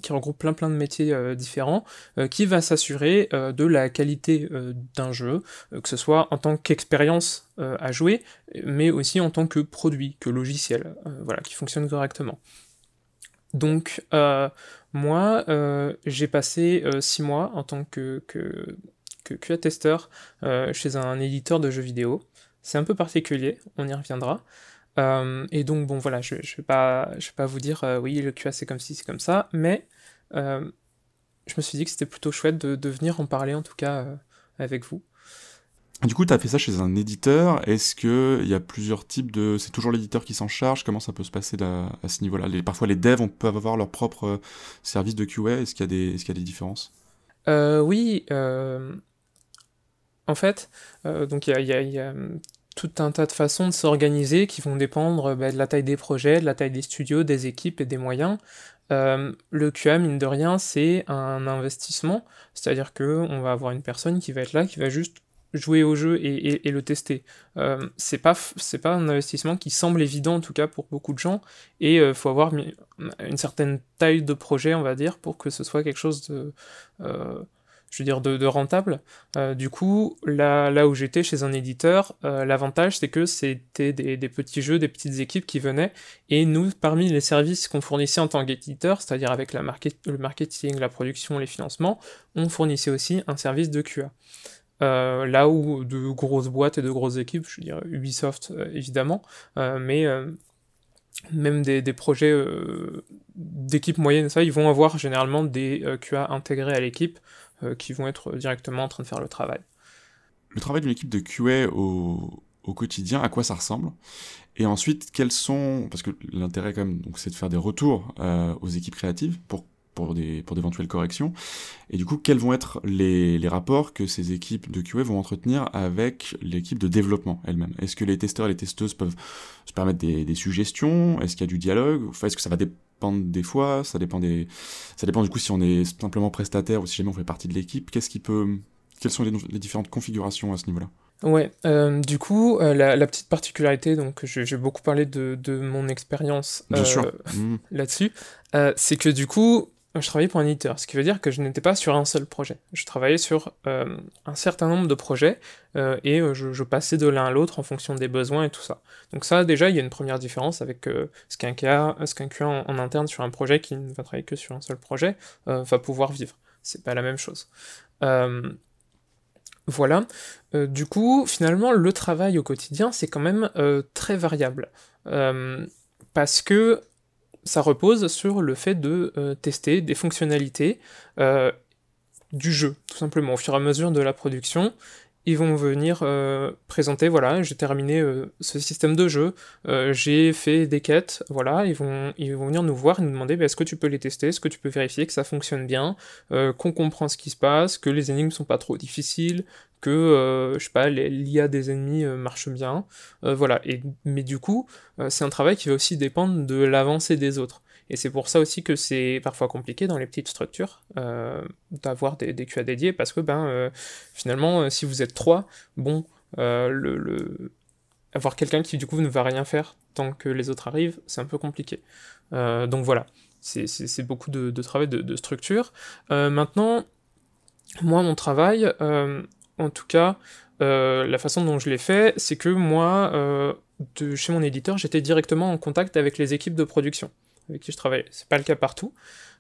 qui regroupe plein plein de métiers différents, qui va s'assurer de la qualité d'un jeu, que ce soit en tant qu'expérience à jouer, mais aussi en tant que produit, que logiciel, voilà, qui fonctionne correctement. Donc, moi, euh, j'ai passé euh, six mois en tant que, QA-testeur euh, chez un éditeur de jeux vidéo. C'est un peu particulier, on y reviendra. et donc, bon, voilà, je ne vais, pas, vous dire, oui, le QA c'est comme ci, c'est comme ça, mais je me suis dit que c'était plutôt chouette de, venir en parler, en tout cas, avec vous. Du coup, tu as fait ça chez un éditeur. Est-ce qu'il y a plusieurs types de... C'est toujours l'éditeur qui s'en charge? Comment ça peut se passer à ce niveau-là? Parfois, les devs peuvent avoir leur propre euh, service de QA. Est-ce qu'il y, a des... Est y a des différences? Euh, Oui. Euh... En fait, donc il y a, tout un tas de façons de s'organiser qui vont dépendre bah, de la taille des projets, de la taille des studios, des équipes et des moyens. Le QA, mine de rien, c'est un investissement, c'est-à-dire que on va avoir une personne qui va être là, qui va juste jouer au jeu et, le tester. Euh, c'est pas c'est pas un investissement qui semble évident en tout cas pour beaucoup de gens et euh, faut avoir une certaine taille de projet on va dire pour que ce soit quelque chose de euh, je veux dire de, rentable. du coup là là où j'étais chez un éditeur l'avantage c'est que c'était des, petits jeux des petites équipes qui venaient et nous parmi les services qu'on fournissait en tant qu'éditeur c'est-à-dire avec le marketing la production les financements on fournissait aussi un service de QA. Euh, là où de grosses boîtes et de grosses équipes, je veux dire Ubisoft euh, évidemment, euh, mais même des, projets d'équipe moyenne, ça, ils vont avoir généralement des QA intégrés à l'équipe qui vont être directement en train de faire le travail. Le travail d'une équipe de QA au, quotidien, à quoi ça ressemble? Et ensuite, quels sont, parce que l'intérêt quand même, donc, c'est de faire des retours aux équipes créatives pour pour des pour d'éventuelles corrections. Et du coup, quels vont être les, les rapports que ces équipes de QA vont entretenir avec l'équipe de développement elle-même? Est-ce que les testeurs et les testeuses peuvent se permettre des, des suggestions? Est-ce qu'il y a du dialogue? Enfin, Est-ce que ça va dépendre des fois? Ça dépend des ça dépend du coup si on est simplement prestataire ou si jamais on fait partie de l'équipe. Qu'est-ce qui peut quelles sont les, les différentes configurations à ce niveau-là? Ouais, euh, du coup, euh, la, la, petite particularité, donc j'ai beaucoup parlé de, de mon expérience euh, mmh. là-dessus, euh, c'est que du coup, je travaillais pour un éditeur, ce qui veut dire que je n'étais pas sur un seul projet. Je travaillais sur euh, un certain nombre de projets euh, et euh, je, passais de l'un à l'autre en fonction des besoins et tout ça. Donc ça, déjà, il y a une première différence avec ce qu'un QA, QA en, interne sur un projet qui ne va travailler que sur un seul projet va pouvoir vivre. C'est pas la même chose. voilà. du coup, finalement, le travail au quotidien, c'est quand même très variable. parce que ça repose sur le fait de euh, tester des fonctionnalités euh, du jeu, tout simplement. Au fur et à mesure de la production, ils vont venir euh, présenter, voilà, j'ai terminé ce système de jeu, j'ai fait des quêtes, voilà, ils vont, ils vont venir nous voir et nous demander bah, est-ce que tu peux les tester, est-ce que tu peux vérifier que ça fonctionne bien, qu'on comprend ce qui se passe, que les énigmes sont pas trop difficiles, que, euh, je sais pas, l'IA des ennemis euh, marche bien, euh, voilà. Et, mais du coup, c'est un travail qui va aussi dépendre de l'avancée des autres. Et c'est pour ça aussi que c'est parfois compliqué dans les petites structures d'avoir des, des, QA dédiés, parce que ben, finalement, si vous êtes trois, bon, le, avoir quelqu'un qui du coup ne va rien faire tant que les autres arrivent, c'est un peu compliqué. donc voilà, c'est beaucoup de, travail de, de structure. maintenant, moi, mon travail, en tout cas, euh, la façon dont je l'ai fait, c'est que moi, euh, chez mon éditeur, j'étais directement en contact avec les équipes de production. avec qui je travaillais. C'est pas le cas partout.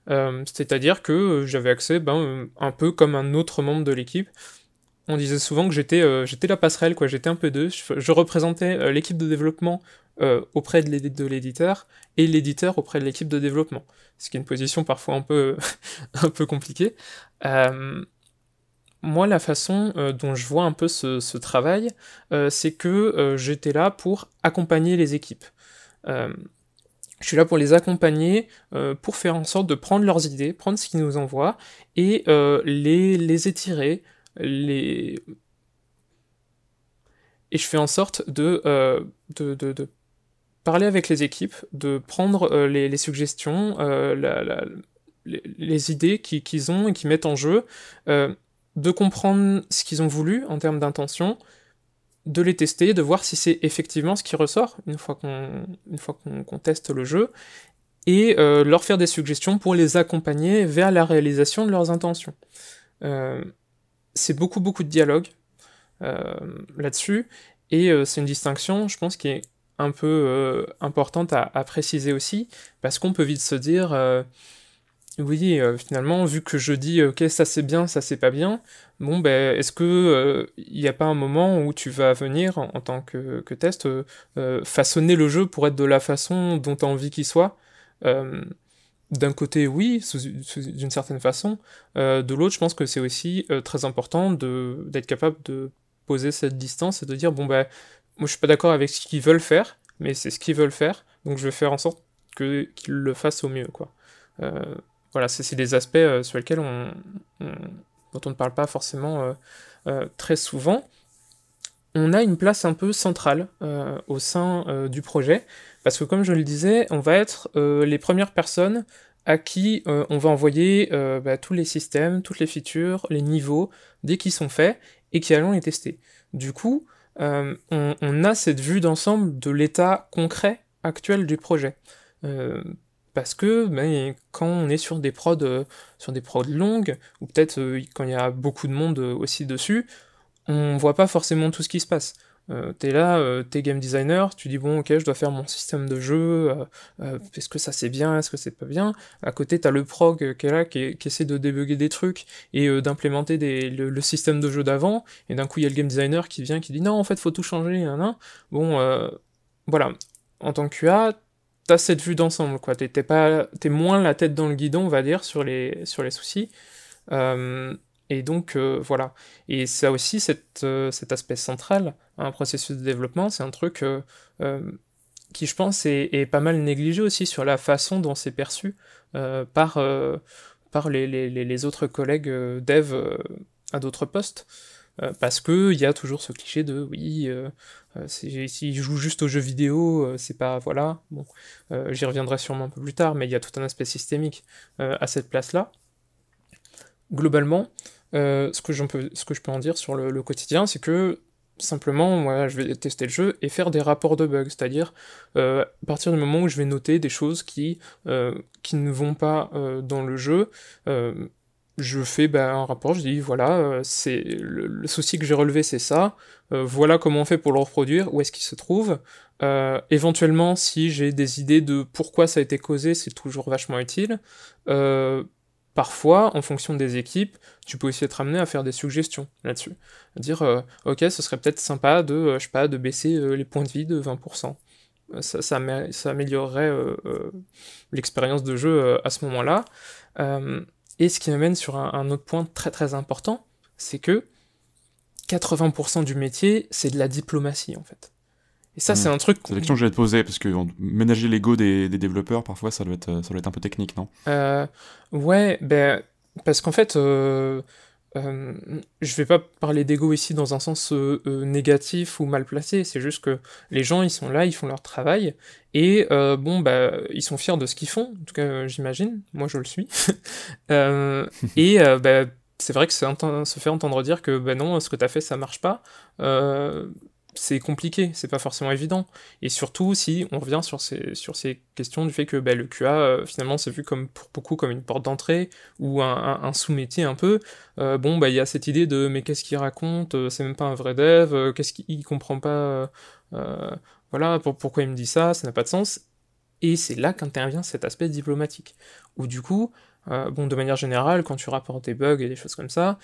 C'est-à-dire que j'avais accès ben, un peu comme un autre membre de l'équipe on disait souvent que j'étais euh, la passerelle, quoi. J'étais un peu deux. Je, représentais euh, l'équipe de développement euh, auprès de l'éditeur et l'éditeur auprès de l'équipe de développement. Ce qui est une position parfois un peu compliquée. Moi, la façon dont je vois un peu ce, travail, c'est que j'étais là pour accompagner les équipes. je suis là pour les accompagner, pour faire en sorte de prendre leurs idées, prendre ce qu'ils nous envoient, et les, étirer. Et je fais en sorte de, euh, parler avec les équipes, de prendre euh, les, suggestions, euh, les, idées qu'ils ont et qu'ils mettent en jeu, de comprendre ce qu'ils ont voulu en termes d'intention, de les tester, de voir si c'est effectivement ce qui ressort une fois qu'on teste le jeu, et leur faire des suggestions pour les accompagner vers la réalisation de leurs intentions. C'est beaucoup beaucoup de dialogue euh, là-dessus, et euh, c'est une distinction, je pense, qui est un peu euh, importante à, préciser aussi, parce qu'on peut vite se dire, oui, finalement, vu que je dis, ok, ça c'est bien, ça c'est pas bien, bon, ben, est-ce que il n'y a pas un moment où tu vas venir, en, tant que, que test, façonner le jeu pour être de la façon dont tu as envie qu'il soit? D'un côté, oui, d'une certaine façon. Euh, de l'autre, je pense que c'est aussi euh, très important d'être capable de poser cette distance et de dire bon, ben, moi je suis pas d'accord avec ce qu'ils veulent faire, mais c'est ce qu'ils veulent faire, donc je vais faire en sorte qu'ils le fassent au mieux, quoi. Euh, voilà, c'est des aspects sur lesquels on, ne parle pas forcément très souvent. On a une place un peu centrale au sein du projet, parce que comme je le disais, on va être euh, les premières personnes à qui euh, on va envoyer euh, bah, tous les systèmes, toutes les features, les niveaux, dès qu'ils sont faits, et qui allons les tester. Du coup, on, a cette vue d'ensemble de l'état concret actuel du projet. Parce que ben, quand on est sur des prods, sur des prods longues, ou peut-être quand il y a beaucoup de monde aussi dessus, on voit pas forcément tout ce qui se passe. Euh, t'es là, euh, t'es game designer, tu dis bon ok je dois faire mon système de jeu, euh, est-ce que ça c'est bien, est-ce que c'est pas bien? À côté t'as le prog qui est là, qui, essaie de débugger des trucs et d'implémenter le, système de jeu d'avant, et d'un coup il y a le game designer qui vient qui dit non en fait faut tout changer, hein, Bon voilà, en tant que QA, t'as cette vue d'ensemble quoi, t'es pas, t'es moins la tête dans le guidon on va dire sur les, sur les soucis. Et donc euh, voilà. Et ça aussi, cette, euh, cet aspect central un processus de développement, c'est un truc euh, qui, je pense, est, pas mal négligé aussi sur la façon dont c'est perçu par, par les, les, les, autres collègues dev à d'autres postes. Parce qu'il y a toujours ce cliché de oui, s'ils jouent juste aux jeux vidéo, c'est pas. Voilà. Bon, j'y reviendrai sûrement un peu plus tard, mais il y a tout un aspect systémique à cette place-là globalement, euh, ce, que peux, ce que je peux en dire sur le, quotidien, c'est que simplement, je vais tester le jeu et faire des rapports de bugs, c'est-à-dire euh, à partir du moment où je vais noter des choses qui, euh, qui ne vont pas dans le jeu, je fais bah, un rapport, je dis voilà, c'est le, souci que j'ai relevé, c'est ça, voilà comment on fait pour le reproduire, où est-ce qu'il se trouve. éventuellement, si j'ai des idées de pourquoi ça a été causé, c'est toujours vachement utile. Parfois, en fonction des équipes, tu peux aussi être amené à faire des suggestions là-dessus. Dire, euh, ok, ce serait peut-être sympa de, euh, je sais pas, de baisser euh, les points de vie de 20%. Ça, ça, améliorerait l'expérience de jeu à ce moment-là. Et ce qui m'amène sur un, autre point très très important, c'est que 80% du métier, c'est de la diplomatie en fait. Et ça, c'est hmm. un truc. C'est la question que j'allais te poser, parce que ménager l'ego des, des, développeurs, parfois, ça doit être, ça doit être un peu technique, non? Euh, Ouais, ben, parce qu'en fait, euh, euh, je vais pas parler d'ego ici dans un sens euh, euh, négatif ou mal placé, c'est juste que les gens, ils sont là, ils font leur travail, et bon, bah, ils sont fiers de ce qu'ils font, en tout cas, j'imagine, moi je le suis. et bah, c'est vrai que se fait entendre dire que ben non, ce que tu as fait, ça marche pas c'est compliqué, c'est pas forcément évident. Et surtout si on revient sur ces, questions du fait que bah, le QA, euh, finalement, c'est vu comme, pour beaucoup comme une porte d'entrée ou un, sous-métier un peu. Euh, bon, bah il y a cette idée de mais qu'est-ce qu'il raconte euh, C'est même pas un vrai dev, qu'est-ce qu'il comprend pas Voilà, pour, pourquoi il me dit ça Ça n'a pas de sens. Et c'est là qu'intervient cet aspect diplomatique. Où du coup, bon, de manière générale, quand tu rapportes des bugs et des choses comme ça,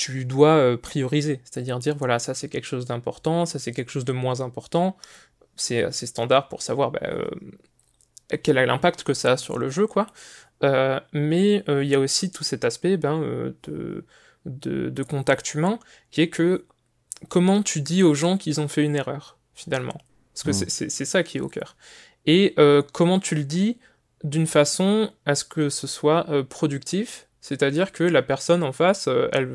tu dois euh, prioriser, c'est-à-dire dire voilà, ça c'est quelque chose d'important, ça c'est quelque chose de moins important. C'est assez standard pour savoir bah, euh, quel est l'impact que ça a sur le jeu, quoi. Euh, mais il y a aussi tout cet aspect ben, de, de, de, contact humain qui est que comment tu dis aux gens qu'ils ont fait une erreur, finalement. Parce que mmh. c'est ça qui est au cœur. Et comment tu le dis d'une façon à ce que ce soit productif, c'est-à-dire que la personne en face, euh, elle,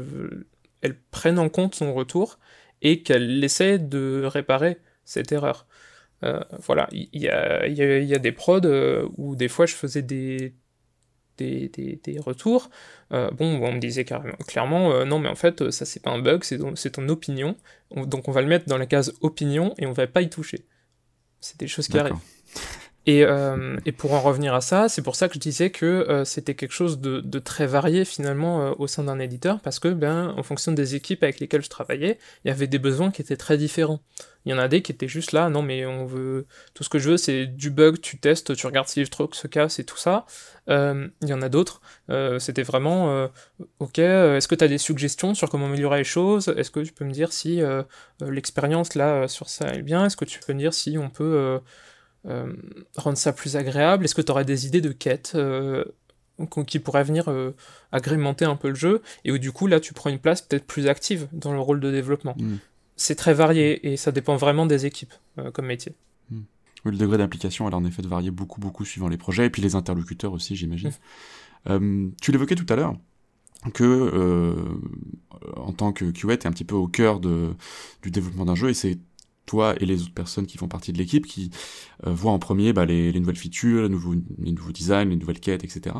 elle prenne en compte son retour et qu'elle essaie de réparer cette erreur. Euh, voilà, il y, a, y, y a, des prods euh, où des fois je faisais des, des, des, des retours. Bon, on me disait clairement, non mais en fait ça c'est pas un bug, c'est ton opinion. donc on va le mettre dans la case opinion et on va pas y toucher. C'est des choses qui arrivent. Et, euh, et, pour en revenir à ça, c'est pour ça que je disais que euh, c'était quelque chose de, très varié finalement euh, au sein d'un éditeur, parce que ben, en fonction des équipes avec lesquelles je travaillais, il y avait des besoins qui étaient très différents. Il y en a des qui étaient juste là, non mais on veut, tout ce que je veux c'est du bug, tu testes, tu regardes si le truc se casse et tout ça. il y en a d'autres, c'était vraiment, ok, est-ce que tu as des suggestions sur comment améliorer les choses? Est-ce que tu peux me dire si l'expérience là sur ça est bien? Est-ce que tu peux me dire si on peut rendre ça plus agréable? Est-ce que tu aurais des idées de quêtes euh, qui pourraient venir euh, agrémenter un peu le jeu? Et où du coup là tu prends une place peut-être plus active dans le rôle de développement mm. C'est très varié et ça dépend vraiment des équipes comme métier. Mm. le degré d'implication, elle a en effet de varier beaucoup, beaucoup suivant les projets, et puis les interlocuteurs aussi, j'imagine. Mm. tu l'évoquais tout à l'heure, que euh, en tant que QA, tu es un petit peu au cœur de, du développement d'un jeu, et c'est toi et les autres personnes qui font partie de l'équipe qui euh, voient en premier bah, les, les, nouvelles features, les nouveaux, les nouveaux designs, les nouvelles quêtes, etc.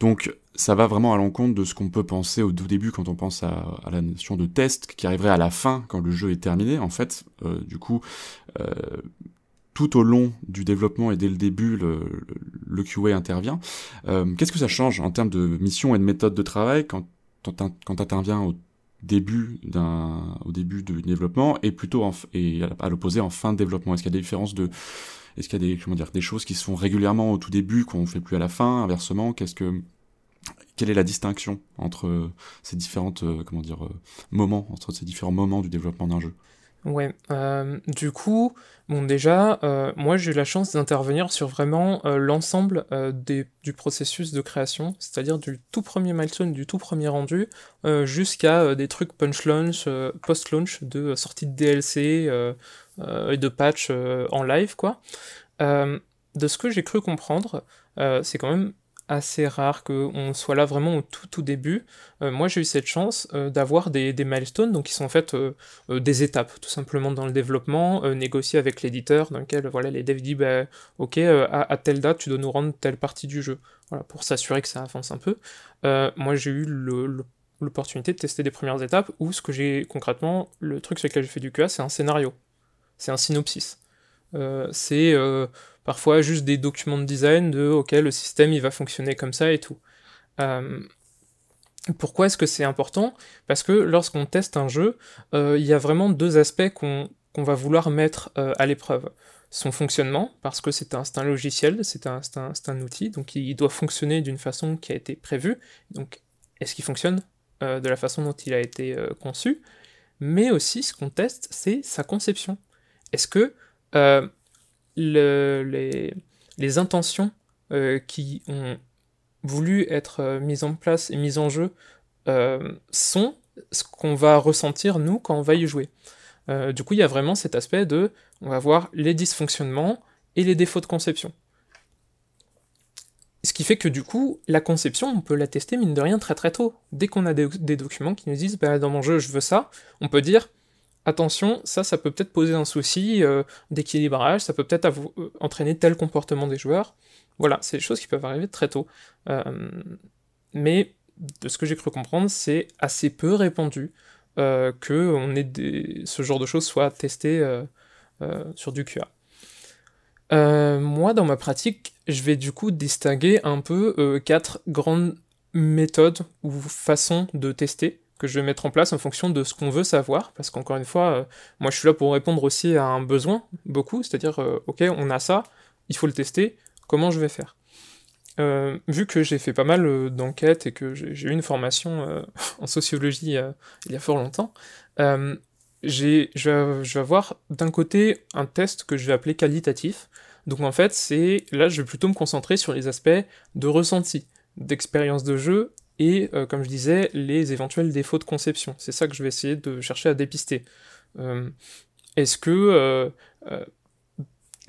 Donc ça va vraiment à l'encontre de ce qu'on peut penser au tout début quand on pense à, à, la notion de test qui arriverait à la fin quand le jeu est terminé. En fait, euh, du coup, euh, tout au long du développement et dès le début, le, le QA intervient. Euh, qu'est-ce que ça change en termes de mission et de méthode de travail quand quand tu interviens au début d'un au début du développement et plutôt à l'opposé en fin de développement. Est-ce qu'il y a des différences de est-ce qu'il y a des comment dire choses qui se font régulièrement au tout début qu'on fait plus à la fin inversement? Qu'est-ce que quelle est la distinction entre ces différentes euh, comment dire euh, moments entre ces différents moments du développement d'un jeu? Ouais, euh, du coup, bon déjà, euh, moi j'ai eu la chance d'intervenir sur vraiment euh, l'ensemble du processus de création, c'est-à-dire du tout premier milestone, du tout premier rendu, jusqu'à des trucs punch launch, post-launch, de sortie de DLC et de patch en live, quoi. de ce que j'ai cru comprendre, c'est quand même assez rare qu'on soit là vraiment au tout tout début. Euh, moi j'ai eu cette chance euh, d'avoir des, des, milestones, donc qui sont en fait euh, des étapes tout simplement dans le développement, négocier avec l'éditeur dans lequel voilà, les devs disent bah, ok à, à, telle date tu dois nous rendre telle partie du jeu, voilà, pour s'assurer que ça avance un peu. moi j'ai eu l'opportunité de tester des premières étapes où ce que j'ai concrètement, le truc sur lequel j'ai fait du QA c'est un scénario, c'est un synopsis. C'est parfois juste des documents de design de ok le système il va fonctionner comme ça et tout. Euh, pourquoi est-ce que c'est important? Parce que lorsqu'on teste un jeu, euh, il y a vraiment deux aspects qu'on va vouloir mettre euh, à l'épreuve. Son fonctionnement, parce que c'est un, un, logiciel, c'est un, un, un, outil, donc il doit fonctionner d'une façon qui a été prévue. Donc est-ce qu'il fonctionne? De la façon dont il a été conçu Mais aussi ce qu'on teste, c'est sa conception. Est-ce que le, les, intentions euh, qui ont voulu être euh, mises en place et mises en jeu euh, sont ce qu'on va ressentir nous quand on va y jouer. Euh, du coup, il y a vraiment cet aspect de, on va voir les dysfonctionnements et les défauts de conception. Ce qui fait que du coup, la conception, on peut la tester mine de rien très très tôt. Dès qu'on a des, des, documents qui nous disent, bah, dans mon jeu, je veux ça, on peut dire, attention, ça, ça peut peut-être poser un souci euh, d'équilibrage, ça peut peut-être euh, entraîner tel comportement des joueurs. Voilà, c'est des choses qui peuvent arriver très tôt. Euh, mais de ce que j'ai cru comprendre, c'est assez peu répandu que ce genre de choses soit testé sur du QA. moi, dans ma pratique, je vais du coup distinguer un peu quatre grandes méthodes ou façons de tester que je vais mettre en place en fonction de ce qu'on veut savoir, parce qu'encore une fois, euh, moi je suis là pour répondre aussi à un besoin, beaucoup, c'est-à-dire, euh, ok, on a ça, il faut le tester, comment je vais faire? Euh, vu que j'ai fait pas mal d'enquêtes et que j'ai eu une formation en sociologie il y a fort longtemps, j'ai, je, vais, je vais avoir d'un côté un test que je vais appeler qualitatif. Donc en fait, c'est là, je vais plutôt me concentrer sur les aspects de ressenti, d'expérience de jeu et, comme je disais, les éventuels défauts de conception. C'est ça que je vais essayer de chercher à dépister. Est-ce que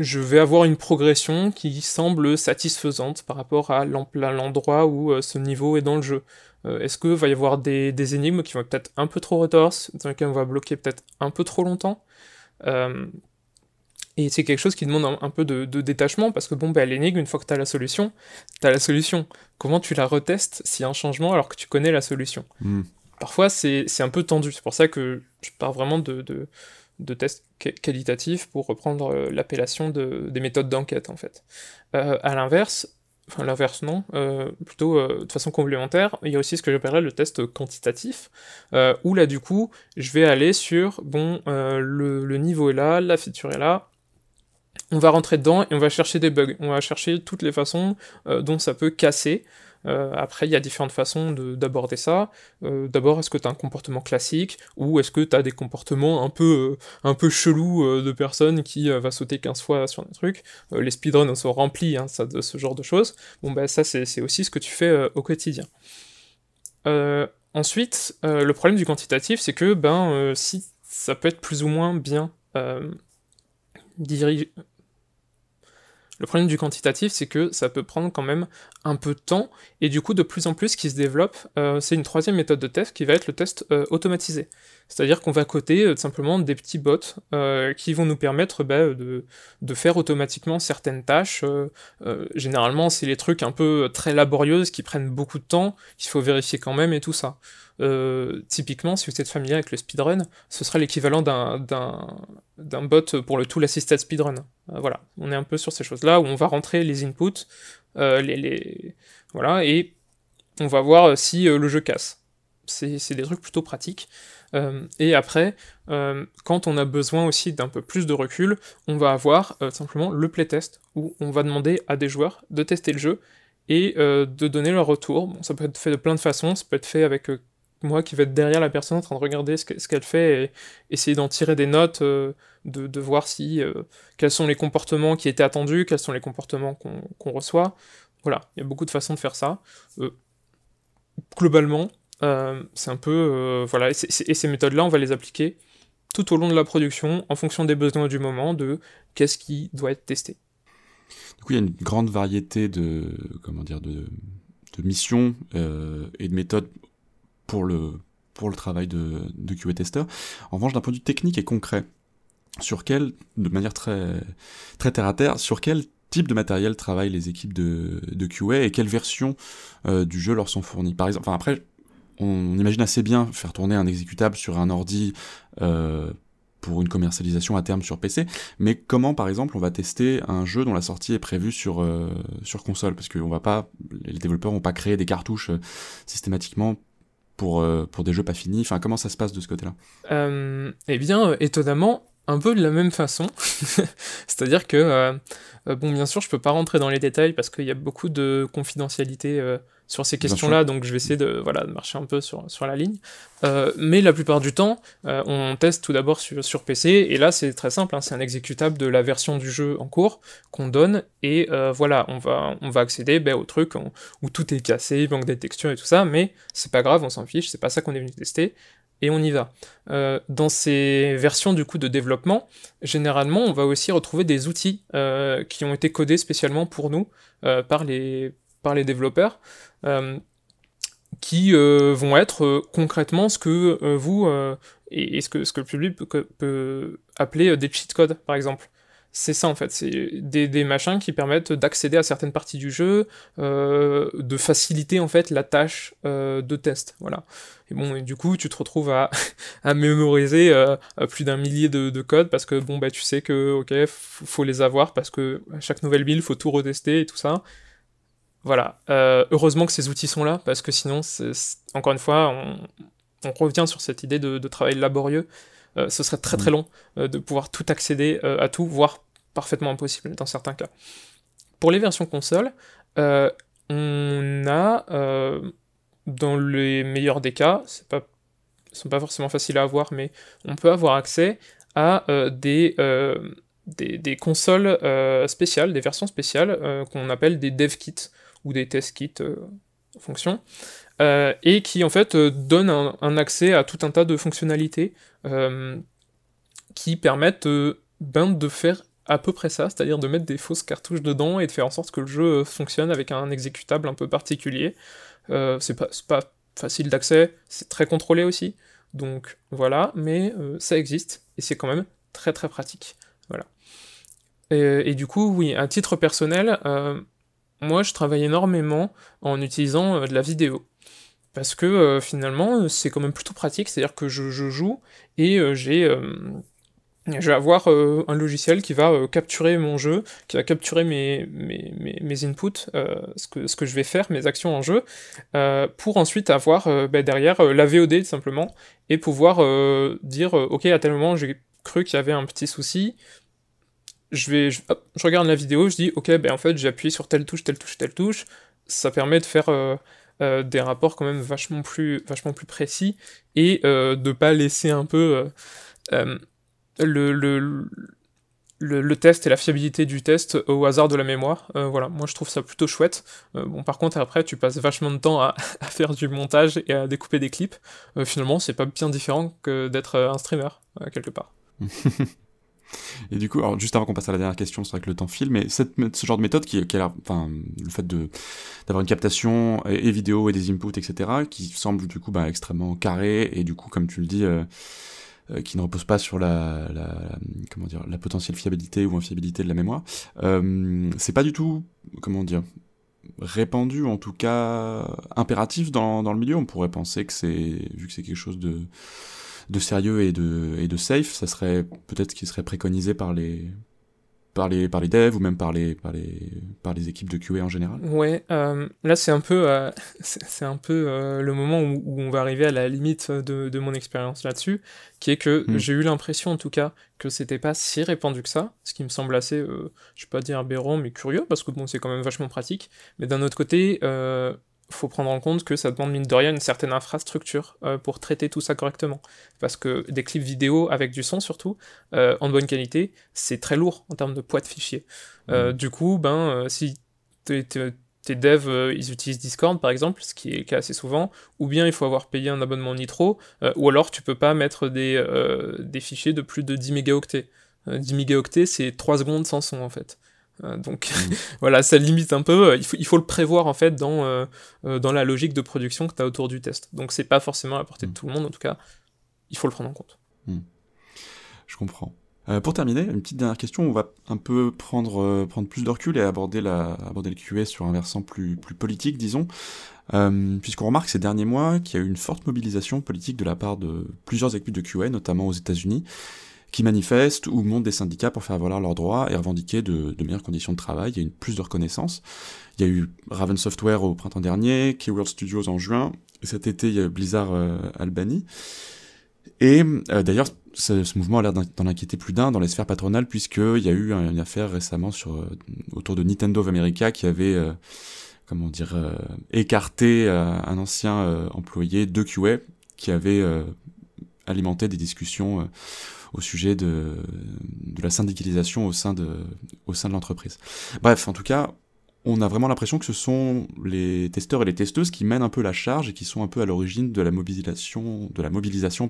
je vais avoir une progression qui semble satisfaisante par rapport à l'endroit où euh, ce niveau est dans le jeu? Euh, est-ce qu'il va y avoir des, énigmes qui vont être peut-être un peu trop retorses, dans lesquelles on va bloquer peut-être un peu trop longtemps? Euh, Et c'est quelque chose qui demande un, peu de, détachement, parce que bon, bah, l'énigme, une fois que tu as la solution, tu as la solution. Comment tu la retestes s'il y a un changement alors que tu connais la solution? Hmm. Parfois, c'est un peu tendu. C'est pour ça que je pars vraiment de de tests qualitatifs pour reprendre euh, l'appellation de, des méthodes d'enquête en fait. Euh, à l'inverse, enfin l'inverse non, euh, plutôt de façon complémentaire, il y a aussi ce que j'appellerais le test quantitatif, où là du coup, je vais aller sur, bon, le, le, niveau est là, la feature est là, on va rentrer dedans et on va chercher des bugs, on va chercher toutes les façons dont ça peut casser, euh, après, il y a différentes façons d'aborder ça. Euh, d'abord, est-ce que tu as un comportement classique ou est-ce que tu as des comportements un peu, euh, un peu chelous de personnes qui va sauter 15 fois sur un truc? Les speedruns sont remplis hein, de ce genre de choses. Bon, ben ça, c'est aussi ce que tu fais au quotidien. ensuite, le problème du quantitatif, c'est que ben, si ça peut être plus ou moins bien dirigé, le problème du quantitatif, c'est que ça peut prendre quand même un peu de temps, et du coup, de plus en plus, ce qui se développe, euh, c'est une troisième méthode de test qui va être le test euh, automatisé. C'est-à-dire qu'on va coter euh, simplement des petits bots qui vont nous permettre bah, de, faire automatiquement certaines tâches. généralement, c'est les trucs un peu très laborieuses qui prennent beaucoup de temps, qu'il faut vérifier quand même et tout ça. Typiquement, si vous êtes familier avec le speedrun, ce sera l'équivalent d'un bot pour le tool assisted speedrun. Euh, voilà, on est un peu sur ces choses-là où on va rentrer les inputs, euh, les, voilà, et on va voir si le jeu casse. C'est des trucs plutôt pratiques. et après, quand on a besoin aussi d'un peu plus de recul, on va avoir simplement le playtest, où on va demander à des joueurs de tester le jeu et de donner leur retour. Bon, ça peut être fait de plein de façons, ça peut être fait avec moi qui vais être derrière la personne en train de regarder ce qu'elle fait et essayer d'en tirer des notes, euh, de, voir si euh, quels sont les comportements qui étaient attendus, quels sont les comportements qu'on reçoit. Voilà, il y a beaucoup de façons de faire ça. Euh, globalement, c'est un peu voilà, et, ces méthodes-là, on va les appliquer tout au long de la production, en fonction des besoins du moment, de qu'est-ce qui doit être testé. Du coup, il y a une grande variété de comment dire de, de missions et de méthodes pour le, pour le travail de, de QA tester. En revanche, d'un point de vue technique et concret, sur quel, de manière très, très terre à terre, sur quel type de matériel travaillent les équipes de, de QA et quelles versions euh, du jeu leur sont fournies? Par exemple, enfin après, on, imagine assez bien faire tourner un exécutable sur un ordi euh, pour une commercialisation à terme sur PC, mais comment par exemple on va tester un jeu dont la sortie est prévue sur, euh, sur console? Parce que on va pas, les développeurs vont pas créer des cartouches systématiquement pour, euh, pour des jeux pas finis. Enfin, comment ça se passe de ce côté-là? Euh, Eh bien, euh, étonnamment, un peu de la même façon. C'est-à-dire que, bon, bien sûr, je peux pas rentrer dans les détails parce qu'il y a beaucoup de confidentialité sur ces questions-là, donc je vais essayer de, voilà, de marcher un peu sur, sur la ligne. Euh, mais la plupart du temps, euh, on teste tout d'abord sur, sur, PC, et là c'est très simple, hein, c'est un exécutable de la version du jeu en cours qu'on donne, et euh, voilà, on va, on va accéder ben, au truc où tout est cassé, il manque des textures et tout ça, mais c'est pas grave, on s'en fiche, c'est pas ça qu'on est venu tester, et on y va. dans ces versions du coup de développement, généralement on va aussi retrouver des outils qui ont été codés spécialement pour nous par les par les développeurs, euh, qui euh, vont être euh, concrètement ce que vous et, ce, que, ce que le public peut, appeler des cheat codes, par exemple. C'est ça en fait, c'est des, machins qui permettent d'accéder à certaines parties du jeu, de faciliter en fait la tâche de test, voilà. Et bon, du coup, tu te retrouves à, à mémoriser plus d'un millier de, codes parce que bon, bah tu sais que ok, faut les avoir parce que à chaque nouvelle build, faut tout retester et tout ça. Voilà. Euh, heureusement que ces outils sont là, parce que sinon, encore une fois, on, revient sur cette idée de, travail laborieux. Euh, ce serait très très mm. long euh, de pouvoir tout accéder à tout, voire parfaitement impossible dans certains cas. pour les versions console, on a, dans les meilleurs des cas, c'est pas, sont pas forcément faciles à avoir, mais on peut avoir accès à des, des, des, consoles spéciales, des versions spéciales qu'on appelle des dev kits ou des test kits en fonction. Euh, et qui en fait euh, donne un, accès à tout un tas de fonctionnalités euh, qui permettent ben, de faire à peu près ça, c'est-à-dire de mettre des fausses cartouches dedans et de faire en sorte que le jeu fonctionne avec un exécutable un peu particulier. c'est pas, pas facile d'accès, c'est très contrôlé aussi, donc voilà, mais ça existe et c'est quand même très très pratique. Voilà. Et, et, du coup, oui, à titre personnel, moi je travaille énormément en utilisant de la vidéo parce que euh, finalement c'est quand même plutôt pratique, c'est-à-dire que je, joue et euh, j'ai euh, je vais avoir un logiciel qui va capturer mon jeu, qui va capturer mes, mes, mes, inputs, ce, que, ce que je vais faire, mes actions en jeu, pour ensuite avoir bah, derrière la VOD simplement, et pouvoir dire ok à tel moment j'ai cru qu'il y avait un petit souci, je vais je, regarde la vidéo, je dis ok ben en fait j'ai appuyé sur telle touche, telle touche, telle touche, ça permet de faire euh, des rapports quand même vachement plus, vachement plus précis et euh, de pas laisser un peu euh, le, le, le, test et la fiabilité du test au hasard de la mémoire. voilà, moi je trouve ça plutôt chouette. bon, par contre, après, tu passes vachement de temps à, faire du montage et à découper des clips. finalement, c'est pas bien différent que d'être un streamer, quelque part. Et du coup, alors juste avant qu'on passe à la dernière question, c'est vrai que le temps file, mais ce genre de méthode qui, qui a enfin, le fait d'avoir une captation et, vidéo et des inputs, etc., qui semble du coup bah, extrêmement carré et du coup, comme tu le dis, euh, euh, qui ne repose pas sur la, comment dire la potentielle fiabilité ou infiabilité de la mémoire, euh, c'est pas du tout comment dire répandu, en tout cas impératif dans le milieu. On pourrait penser que c'est vu que c'est quelque chose de de sérieux et de, et de safe, ça serait peut-être qu'il serait préconisé par les, par les, par les devs ou même par les, par les, par les équipes de QA en général Ouais, euh, là c'est un peu, euh, c'est un peu euh, le moment où, on va arriver à la limite de, de mon expérience là-dessus, qui est que hmm. j'ai eu l'impression en tout cas que c'était pas si répandu que ça, ce qui me semble assez, je vais pas dire aberrant, mais curieux, parce que bon, c'est quand même vachement pratique. Mais d'un autre côté, faut prendre en compte que ça demande mine de rien une certaine infrastructure euh, pour traiter tout ça correctement. Parce que des clips vidéo avec du son surtout, euh, en bonne qualité, c'est très lourd en termes de poids de fichier. Euh, mmh. Du coup, ben, si tes devs, ils utilisent Discord par exemple, ce qui est le cas assez souvent, ou bien il faut avoir payé un abonnement Nitro, ou alors tu peux pas mettre des, des fichiers de plus de 10 mégaoctets. 10 mégaoctets, c'est 3 secondes sans son en fait. Euh, donc mm. voilà, ça limite un peu. Il faut, il faut le prévoir en fait dans, euh, euh, dans la logique de production que tu as autour du test. Donc c'est pas forcément à la portée de mm. tout le monde, en tout cas, il faut le prendre en compte. Mm. Je comprends. pour terminer, une petite dernière question, on va un peu prendre, prendre plus de recul et aborder, la, aborder le QA sur un versant plus, plus politique, disons. Puisqu'on remarque ces derniers mois qu'il y a eu une forte mobilisation politique de la part de plusieurs équipes de QA, notamment aux États-Unis, qui manifestent ou montent des syndicats pour faire valoir leurs droits et revendiquer de, meilleures conditions de travail, a une plus de reconnaissance. Il y a eu Raven Software au printemps dernier, Keyword Studios en juin, et cet été Blizzard euh, Albany. Et euh, d'ailleurs, ce, mouvement a l'air d'en inquiéter plus d'un dans les sphères patronales, puisqu'il y a eu une affaire récemment sur, euh, autour de Nintendo of America qui avait, comment dire, écarté un ancien employé de QA qui avait alimenté des discussions au sujet de, la syndicalisation au sein de, l'entreprise. Bref, en tout cas, on a vraiment l'impression que ce sont les testeurs et les testeuses qui mènent un peu la charge et qui sont un peu à l'origine de la mobilisation, de la mobilisation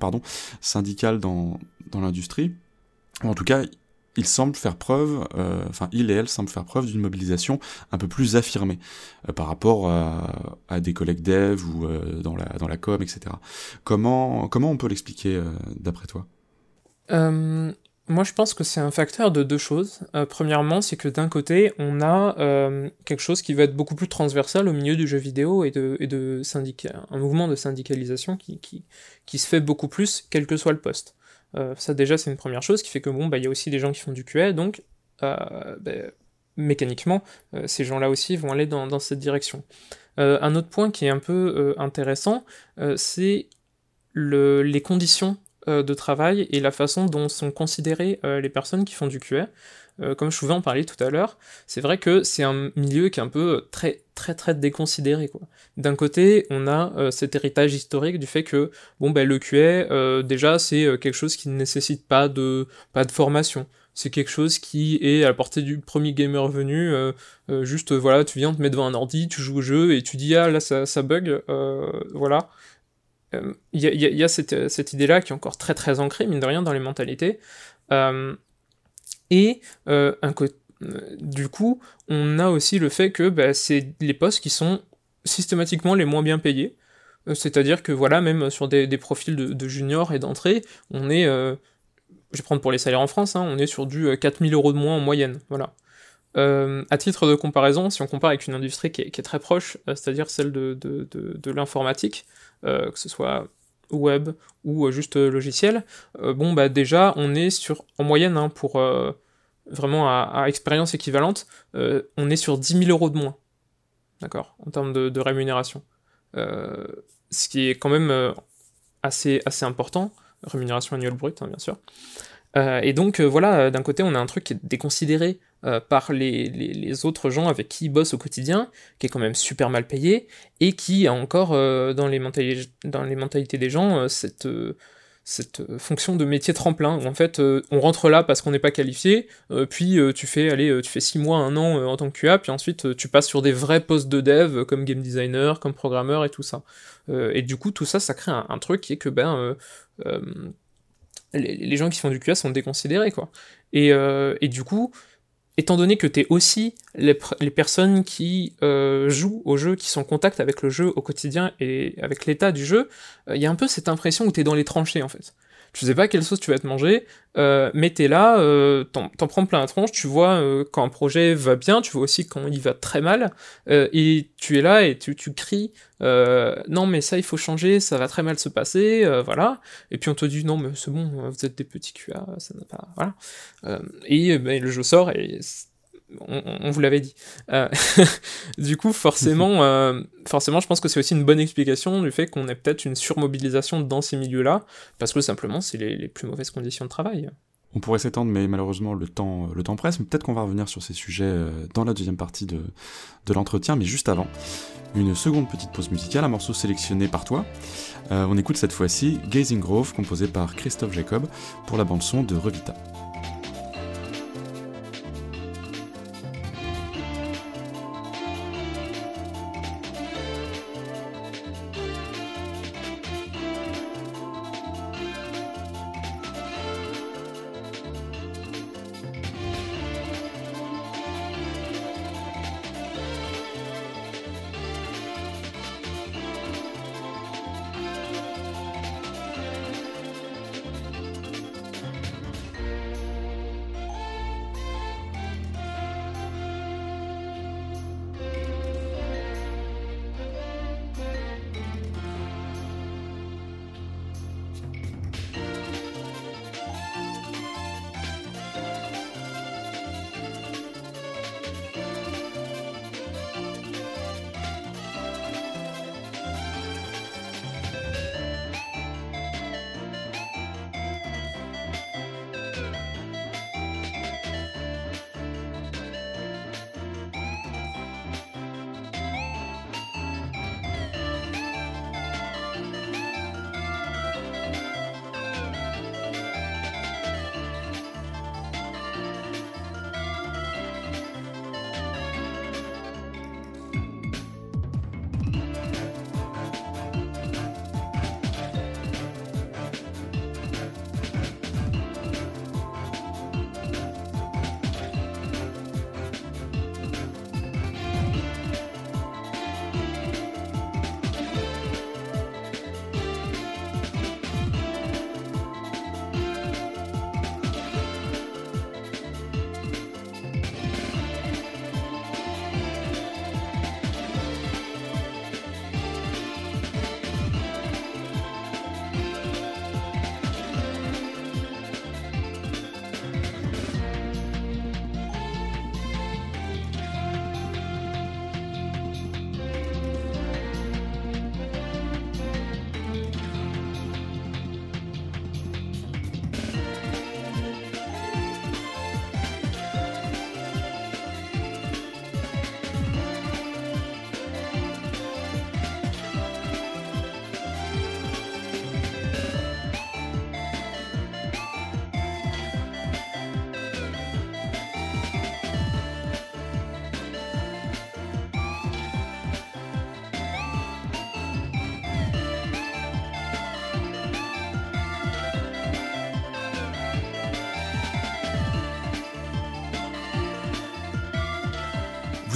syndicale dans, l'industrie. En tout cas, ils semblent faire preuve, euh, enfin ils et elles semblent faire preuve d'une mobilisation un peu plus affirmée euh, par rapport à, des collègues dev ou euh, dans la com, etc. Comment on peut l'expliquer d'après toi? Euh, moi, je pense que c'est un facteur de deux choses. Euh, premièrement, c'est que d'un côté, on a euh, quelque chose qui va être beaucoup plus transversal au milieu du jeu vidéo et de, et un mouvement de syndicalisation qui, qui, se fait beaucoup plus, quel que soit le poste. ça, déjà, c'est une première chose qui fait que bon, bah, il y a aussi des gens qui font du QA, donc bah, mécaniquement, ces gens-là aussi vont aller dans, cette direction. un autre point qui est un peu intéressant, c'est le, les conditions de travail et la façon dont sont considérées euh, les personnes qui font du QA. Euh, comme je pouvais en parler tout à l'heure, c'est vrai que c'est un milieu qui est un peu très très très déconsidéré. D'un côté, on a cet héritage historique du fait que bon ben le QA déjà c'est quelque chose qui ne nécessite pas de pas de formation c'est quelque chose qui est à la portée du premier gamer venu. juste, voilà, tu viens te mettre devant un ordi, tu joues au jeu et tu dis ah là ça, ça bug, voilà il euh, y, a, cette, cette idée-là qui est encore très très ancrée, mine de rien, dans les mentalités. Euh, et euh, du coup, on a aussi le fait que bah, c'est les postes qui sont systématiquement les moins bien payés. C'est-à-dire que voilà, même sur des, profils de, de junior et d'entrée, on est, je vais prendre pour les salaires en France, hein, on est sur du 4000 euros de moins en moyenne. Voilà. Euh, à titre de comparaison, si on compare avec une industrie qui est, très proche, c'est-à-dire celle de, l'informatique, euh, que ce soit web ou euh, juste logiciel, euh, bon bah déjà on est sur en moyenne hein, pour vraiment à, expérience équivalente, on est sur 10 000 euros de moins, d'accord, en termes de, rémunération. ce qui est quand même assez, assez important, rémunération annuelle brute, hein, bien sûr. et donc voilà, d'un côté on a un truc qui est déconsidéré euh, par les, les, autres gens avec qui ils bossent au quotidien, qui est quand même super mal payé, et qui a encore euh, dans, les dans les mentalités des gens euh, cette, cette fonction de métier tremplin, où en fait on rentre là parce qu'on n'est pas qualifié, puis tu fais tu fais 6 mois, 1 an en tant que QA, puis ensuite tu passes sur des vrais postes de dev comme game designer, comme programmeur et tout ça. et du coup tout ça, ça crée un, truc qui est que ben les, les, gens qui font du QA sont déconsidérés quoi. Et, et du coup, étant donné que tu es aussi les, personnes qui euh, jouent au jeu, qui sont en contact avec le jeu au quotidien et avec l'état du jeu, il euh, y a un peu cette impression où tu dans les tranchées en fait tu sais pas quelle sauce tu vas te manger, euh, mais t'es là, euh, t'en, prends plein la tronche, tu vois euh, quand un projet va bien, tu vois aussi quand il va très mal, euh, et tu es là et tu, tu cries, non mais ça il faut changer, ça va très mal se passer, voilà, et puis on te dit non mais c'est bon, vous êtes des petits QA, ça n'a pas, voilà, et ben, le jeu sort et on, vous l'avait dit. Euh, du coup, forcément, euh, forcément, je pense que c'est aussi une bonne explication du fait qu'on ait peut-être une surmobilisation dans ces milieux-là, parce que simplement, c'est les, plus mauvaises conditions de travail. On pourrait s'étendre, mais malheureusement, le temps, le temps presse. Peut-être qu'on va revenir sur ces sujets euh, dans la deuxième partie de, de l'entretien, mais juste avant, une seconde petite pause musicale, un morceau sélectionné par toi. on écoute cette fois-ci Gazing Grove, composé par Christophe Jacob, pour la bande-son de Revita.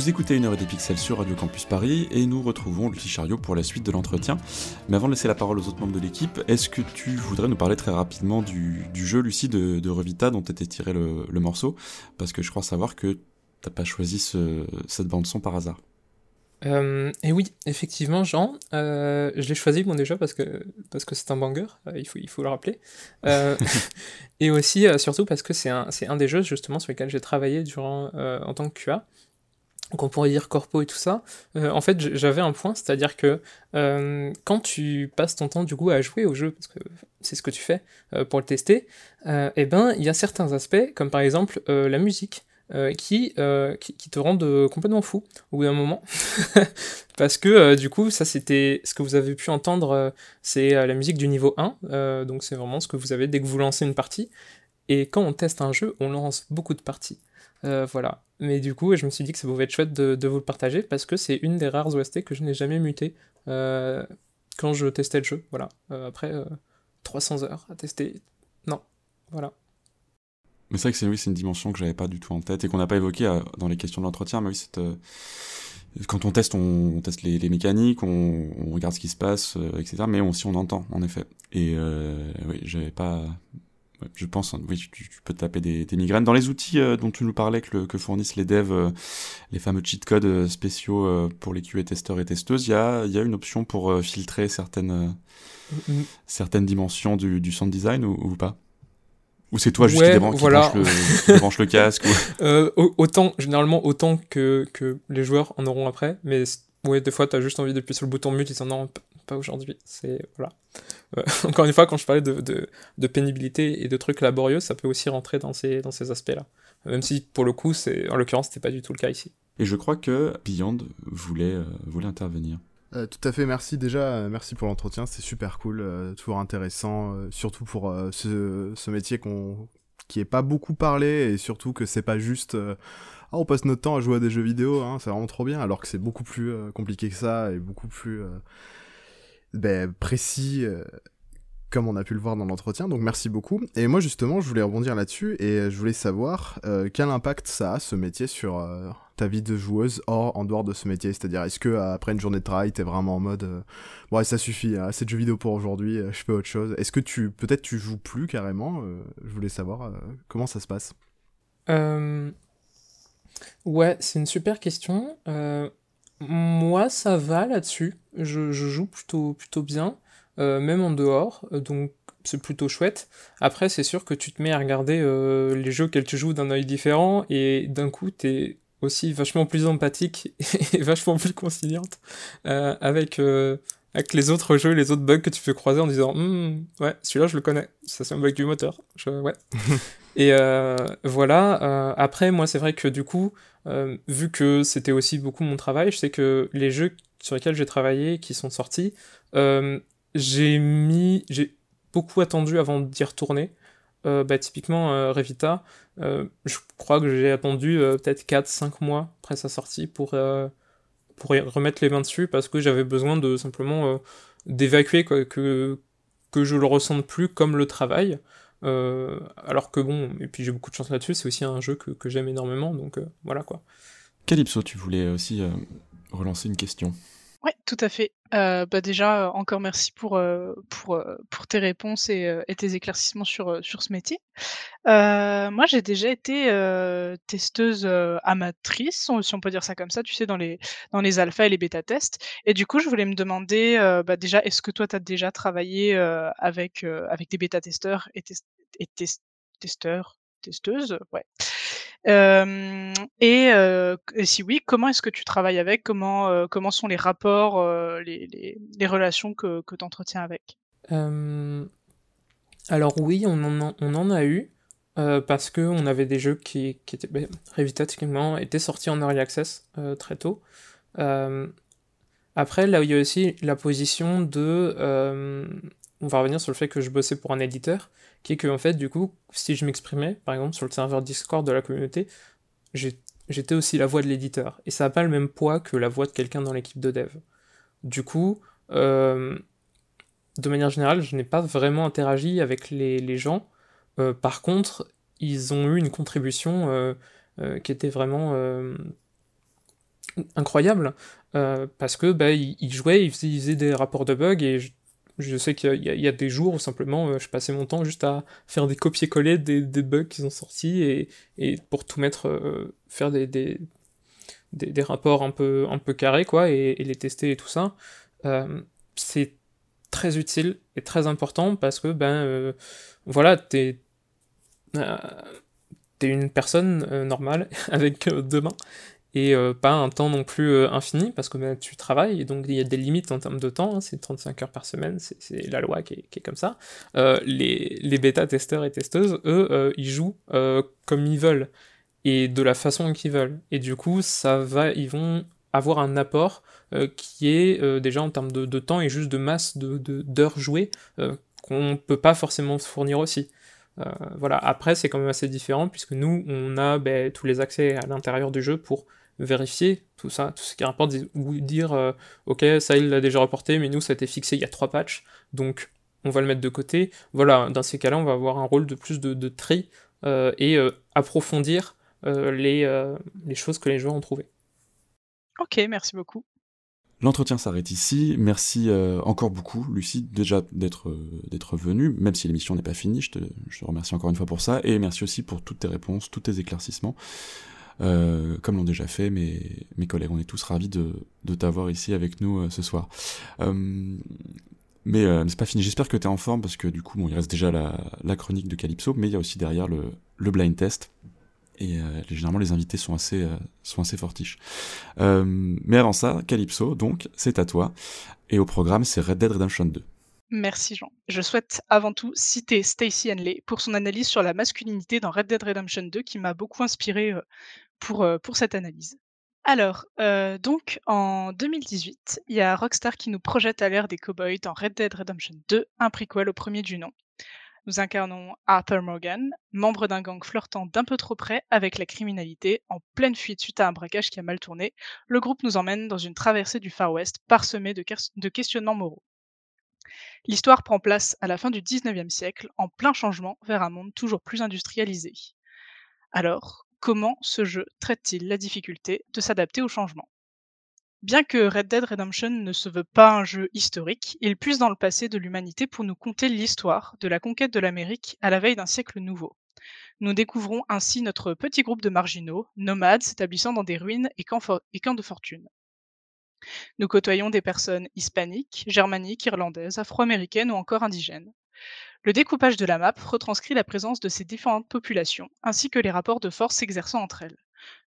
Vous écoutez une heure des pixels sur Radio Campus Paris et nous retrouvons le Chariot pour la suite de l'entretien. Mais avant de laisser la parole aux autres membres de l'équipe, est-ce que tu voudrais nous parler très rapidement du, jeu Lucie de, de, Revita dont était tiré le, le, morceau? Parce que je crois savoir que t'as pas choisi ce, cette bande son par hasard. Euh, et oui, effectivement, Jean, euh, je l'ai choisi bon déjà parce que parce que c'est un banger, euh, il faut il faut le rappeler, et aussi surtout parce que c'est un c'est un des jeux justement sur lesquels j'ai travaillé durant en tant que QA. Donc on pourrait dire corpo et tout ça. en fait, j'avais un point, c'est-à-dire que quand tu passes ton temps du coup à jouer au jeu, parce que c'est ce que tu fais pour le tester, eh ben il y a certains aspects, comme par exemple la musique. Euh, qui, euh, qui, te rendent euh, complètement fou au bout d'un moment. Parce que du coup, ça c'était ce que vous avez pu entendre, c'est la musique du niveau 1, donc c'est vraiment ce que vous avez dès que vous lancez une partie. Et quand on teste un jeu, on lance beaucoup de parties. Voilà. Mais du coup, je me suis dit que ça pouvait être chouette de, de vous le partager parce que c'est une des rares OST que je n'ai jamais muté quand je testais le jeu. Voilà. après 300 heures à tester. Non. Voilà. Mais c'est vrai que c'est oui, une dimension que j'avais pas du tout en tête et qu'on n'a pas évoqué euh, dans les questions de l'entretien. Mais oui, c'est euh, quand on teste, on, teste les, mécaniques, on, on, regarde ce qui se passe, euh, etc. Mais aussi on entend, en effet. Et oui, j'avais pas. Je pense, hein, oui, tu, peux taper des, des, migraines. Dans les outils dont tu nous parlais que, que fournissent les devs, les fameux cheat codes spéciaux pour les QA testeurs et testeuses, il y a, y a une option pour filtrer certaines, mm-hmm. certaines dimensions du, du sound design ou, ou pas? Ou c'est toi juste qui, débranche, voilà. le, le, casque euh, Autant, généralement, autant que, que les joueurs en auront après, mais ouais, des fois, t'as juste envie d'appuyer sur le bouton mute et dire non, pas aujourd'hui. C'est voilà. Euh, encore une fois, quand je parlais de, de, de, pénibilité et de trucs laborieux, ça peut aussi rentrer dans ces, dans ces aspects-là. Même si, pour le coup, c'est en l'occurrence, c'était pas du tout le cas ici. Et je crois que Beyond voulait, euh, voulait intervenir. Euh, tout à fait, merci déjà, euh, merci pour l'entretien, c'est super cool, euh, toujours intéressant, surtout pour ce, ce, métier qu'on qui est pas beaucoup parlé et surtout que c'est pas juste ah, on passe notre temps à jouer à des jeux vidéo, hein, c'est vraiment trop bien, alors que c'est beaucoup plus compliqué que ça et beaucoup plus ben, précis comme on a pu le voir dans l'entretien, donc merci beaucoup. Et moi justement, je voulais rebondir là-dessus et je voulais savoir euh, quel impact ça a ce métier sur euh, ta vie de joueuse hors, en dehors de ce métier? C'est-à-dire, est-ce que après une journée de travail, t'es vraiment en mode euh, ouais ça suffit, assez de jeux vidéo pour aujourd'hui, je fais autre chose? Est-ce que tu peut-être tu joues plus carrément Je voulais savoir comment ça se passe? Ouais, c'est une super question. Moi, ça va là-dessus. Je, joue plutôt plutôt bien. Euh, même en dehors, euh, donc c'est plutôt chouette. Après, c'est sûr que tu te mets à regarder euh, les jeux auxquels tu joues d'un œil différent, et d'un coup, t'es aussi vachement plus empathique et vachement plus conciliante avec, avec les autres jeux, les autres bugs que tu peux croiser en disant hm, ouais, celui-là je le connais, ça c'est un bug du moteur. ouais. et voilà, après, moi c'est vrai que du coup, vu que c'était aussi beaucoup mon travail, je sais que les jeux sur lesquels j'ai travaillé, qui sont sortis, j'ai mis, j'ai beaucoup attendu avant d'y retourner. Euh, bah, typiquement, euh, Revita, euh, je crois que j'ai attendu peut-être 4-5 mois après sa sortie pour, pour remettre les mains dessus parce que j'avais besoin de simplement d'évacuer que, que je le ressente plus comme le travail. alors que bon, et puis j'ai beaucoup de chance là-dessus, c'est aussi un jeu que, que j'aime énormément, donc voilà quoi. Calypso, tu voulais aussi relancer une question Ouais, tout à fait. Euh, bah déjà, encore merci pour, euh, pour, euh, pour tes réponses et, tes éclaircissements sur, sur ce métier. moi, j'ai déjà été testeuse amatrice, si on peut dire ça comme ça, tu sais, dans les, dans les alphas et les bêta-tests. Et du coup, je voulais me demander, bah déjà, est-ce que toi, tu as déjà travaillé avec, avec des bêta-testeurs et, et testeurs, testeuses? Ouais. Et, si oui, comment est-ce que tu travailles avec? Comment, comment sont les rapports, les, relations que, tu entretiens avec? Alors oui, on en a, eu, parce qu'on avait des jeux qui, étaient... Ben, étaient sortis en Early Access très tôt. après, là, il y a aussi la position de... on va revenir sur le fait que je bossais pour un éditeur, qui est que en fait du coup si je m'exprimais par exemple sur le serveur Discord de la communauté j'étais aussi la voix de l'éditeur. Et ça n'a pas le même poids que la voix de quelqu'un dans l'équipe de dev. Du coup euh, de manière générale je n'ai pas vraiment interagi avec les, gens. Euh, par contre ils ont eu une contribution euh, qui était vraiment incroyable. Parce que bah, il, jouait, il faisait, des rapports de bugs et je, sais qu'il y, a des jours où simplement je passais mon temps juste à faire des copier-coller des, bugs qui sont sortis et, et pour tout mettre, faire des, des, des, rapports un peu, un peu carrés quoi et, les tester et tout ça. c'est très utile et très important parce que ben voilà t'es t'es une personne normale avec deux mains et euh, pas un temps non plus euh, infini, parce que ben, tu travailles, et donc il y a des limites en termes de temps, hein, c'est 35 heures par semaine, c'est la loi qui est, comme ça. Euh, les, bêta-testeurs et testeuses, eux, ils jouent comme ils veulent, et de la façon qu'ils veulent. Et du coup, ça va, ils vont avoir un apport qui est déjà en termes de, temps et juste de masse d'heures de, jouées qu'on peut pas forcément fournir aussi. voilà. Après, c'est quand même assez différent puisque nous, on a ben, tous les accès à l'intérieur du jeu pour vérifier tout ça, tout ce qui rapporte, ou dire euh, ok, ça il l'a déjà reporté, mais nous ça a été fixé il y a trois patchs, donc on va le mettre de côté. Voilà, dans ces cas-là, on va avoir un rôle de plus de, tri euh, et euh, approfondir les, les choses que les joueurs ont trouvées. Ok, merci beaucoup. L'entretien s'arrête ici. Merci encore beaucoup, Lucie, déjà d'être d'être venue, même si l'émission n'est pas finie. Je te, je te remercie encore une fois pour ça. Et merci aussi pour toutes tes réponses, tous tes éclaircissements. Euh, comme l'ont déjà fait mes, collègues. On est tous ravis de, t'avoir ici avec nous euh, ce soir. Euh, mais c'est pas fini? J'espère que tu es en forme parce que du coup, bon, il reste déjà la, chronique de Calypso, mais il y a aussi derrière le, blind test. Et généralement, les invités sont assez, sont assez fortiches. mais avant ça, Calypso, donc, c'est à toi. Et au programme, c'est Red Dead Redemption 2. Merci Jean. Je souhaite avant tout citer Stacy Henley pour son analyse sur la masculinité dans Red Dead Redemption 2 qui m'a beaucoup inspiré pour, cette analyse. Alors, donc en 2018, il y a Rockstar qui nous projette à l'ère des cowboys dans Red Dead Redemption 2, un prequel au premier du nom. Nous incarnons Arthur Morgan, membre d'un gang flirtant d'un peu trop près avec la criminalité, en pleine fuite suite à un braquage qui a mal tourné. Le groupe nous emmène dans une traversée du Far West parsemée de, de questionnements moraux. L'histoire prend place à la fin du XIXe siècle, en plein changement vers un monde toujours plus industrialisé. Alors, comment ce jeu traite-t-il la difficulté de s'adapter au changement? Bien que Red Dead Redemption ne se veut pas un jeu historique, il puise dans le passé de l'humanité pour nous conter l'histoire de la conquête de l'Amérique à la veille d'un siècle nouveau. Nous découvrons ainsi notre petit groupe de marginaux, nomades s'établissant dans des ruines et camps, de fortune. Nous côtoyons des personnes hispaniques, germaniques, irlandaises, afro-américaines ou encore indigènes. Le découpage de la map retranscrit la présence de ces différentes populations, ainsi que les rapports de force s'exerçant entre elles.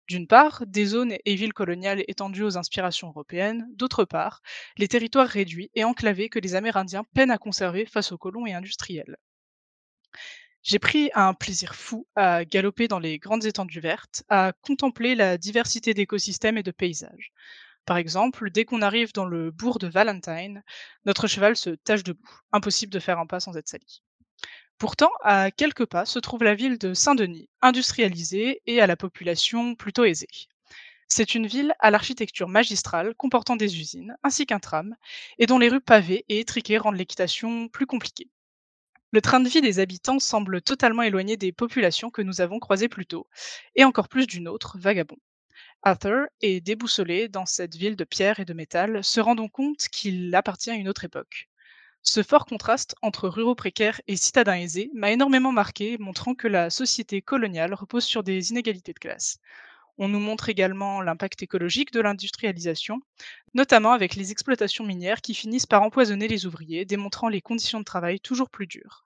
D'une part, des zones et villes coloniales étendues aux inspirations européennes, d'autre part, les territoires réduits et enclavés que les Amérindiens peinent à conserver face aux colons et industriels. J'ai pris un plaisir fou à galoper dans les grandes étendues vertes, à contempler la diversité d'écosystèmes et de paysages. Par exemple, dès qu'on arrive dans le bourg de Valentine, notre cheval se tâche debout. Impossible de faire un pas sans être sali. Pourtant, à quelques pas se trouve la ville de Saint-Denis, industrialisée et à la population plutôt aisée. C'est une ville à l'architecture magistrale comportant des usines ainsi qu'un tram et dont les rues pavées et étriquées rendent l'équitation plus compliquée. Le train de vie des habitants semble totalement éloigné des populations que nous avons croisées plus tôt, et encore plus d'une autre, vagabond. Arthur est déboussolé dans cette ville de pierre et de métal, se rendant compte qu'il appartient à une autre époque. Ce fort contraste entre ruraux précaires et citadins aisés m'a énormément marqué, montrant que la société coloniale repose sur des inégalités de classe. On nous montre également l'impact écologique de l'industrialisation, notamment avec les exploitations minières qui finissent par empoisonner les ouvriers, démontrant les conditions de travail toujours plus dures.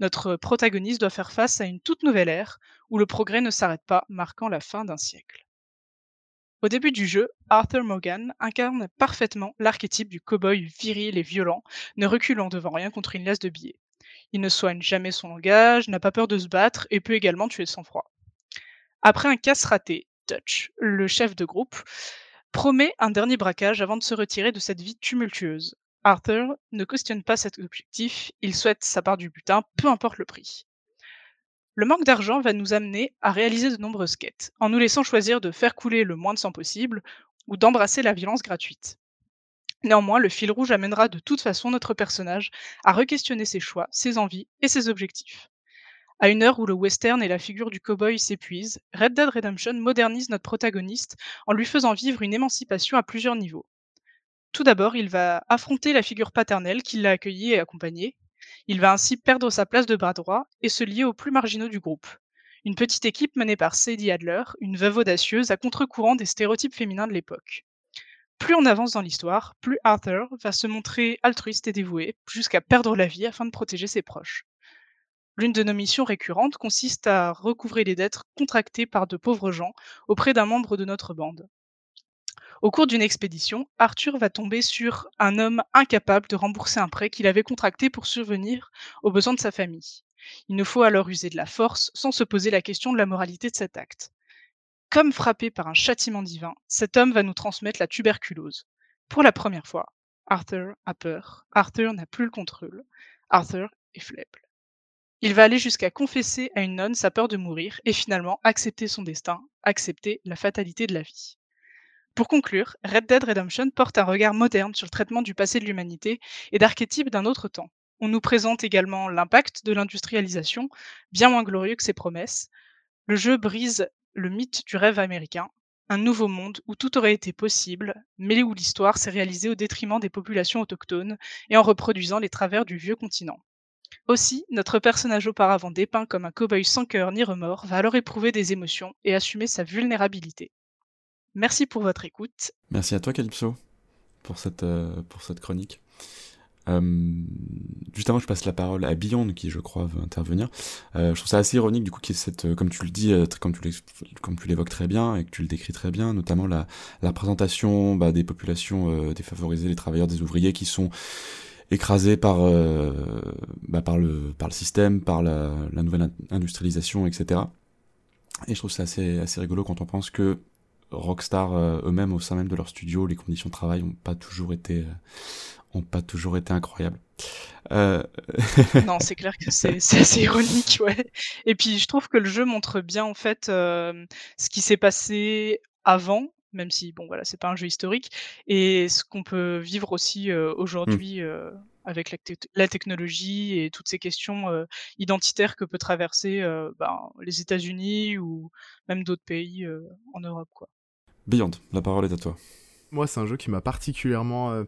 Notre protagoniste doit faire face à une toute nouvelle ère où le progrès ne s'arrête pas, marquant la fin d'un siècle. Au début du jeu, Arthur Morgan incarne parfaitement l'archétype du cow-boy viril et violent, ne reculant devant rien contre une laisse de billets. Il ne soigne jamais son langage, n'a pas peur de se battre et peut également tuer sans froid. Après un casse raté, Dutch, le chef de groupe, promet un dernier braquage avant de se retirer de cette vie tumultueuse. Arthur ne questionne pas cet objectif, il souhaite sa part du butin, peu importe le prix. Le manque d'argent va nous amener à réaliser de nombreuses quêtes, en nous laissant choisir de faire couler le moins de sang possible ou d'embrasser la violence gratuite. Néanmoins, le fil rouge amènera de toute façon notre personnage à re-questionner ses choix, ses envies et ses objectifs. À une heure où le western et la figure du cowboy s'épuisent, Red Dead Redemption modernise notre protagoniste en lui faisant vivre une émancipation à plusieurs niveaux. Tout d'abord, il va affronter la figure paternelle qui l'a accueilli et accompagné. Il va ainsi perdre sa place de bras droit et se lier aux plus marginaux du groupe. Une petite équipe menée par Sadie Adler, une veuve audacieuse à contre-courant des stéréotypes féminins de l'époque. Plus on avance dans l'histoire, plus Arthur va se montrer altruiste et dévoué, jusqu'à perdre la vie afin de protéger ses proches. L'une de nos missions récurrentes consiste à recouvrer les dettes contractées par de pauvres gens auprès d'un membre de notre bande. Au cours d'une expédition, Arthur va tomber sur un homme incapable de rembourser un prêt qu'il avait contracté pour survenir aux besoins de sa famille. Il nous faut alors user de la force sans se poser la question de la moralité de cet acte. Comme frappé par un châtiment divin, cet homme va nous transmettre la tuberculose. Pour la première fois, Arthur a peur, Arthur n'a plus le contrôle, Arthur est faible. Il va aller jusqu'à confesser à une nonne sa peur de mourir et finalement accepter son destin, accepter la fatalité de la vie. Pour conclure, Red Dead Redemption porte un regard moderne sur le traitement du passé de l'humanité et d'archétypes d'un autre temps. On nous présente également l'impact de l'industrialisation, bien moins glorieux que ses promesses. Le jeu brise le mythe du rêve américain, un nouveau monde où tout aurait été possible, mais où l'histoire s'est réalisée au détriment des populations autochtones et en reproduisant les travers du vieux continent. Aussi, notre personnage auparavant dépeint comme un cow-boy sans cœur ni remords va alors éprouver des émotions et assumer sa vulnérabilité. Merci pour votre écoute. Merci à toi Calypso pour cette, euh, pour cette chronique. Euh, juste avant, je passe la parole à Beyond, qui je crois veut intervenir. Euh, je trouve ça assez ironique, du coup, qu'il cette, euh, comme tu le dis, comme tu l'évoques très bien et que tu le décris très bien, notamment la, la présentation bah, des populations défavorisées, les travailleurs, des ouvriers qui sont écrasés par, bah, par, le, par le système, par la, la nouvelle industrialisation, etc. Et je trouve ça assez, assez rigolo quand on pense que Rockstar eux-mêmes, au sein même de leur studio, les conditions de travail n'ont pas toujours été ont pas toujours été incroyables. Euh... non, c'est clair que c'est assez ironique, ouais. Et puis je trouve que le jeu montre bien en fait euh, ce qui s'est passé avant, même si bon voilà, c'est pas un jeu historique, et ce qu'on peut vivre aussi euh, aujourd'hui. Euh, avec la, te la, technologie et toutes ces questions euh, identitaires que peut traverser euh, ben, les États-Unis ou même d'autres pays euh, en Europe. Quoi. Beyond, la parole est à toi. Moi, c'est un jeu qui m'a particulièrement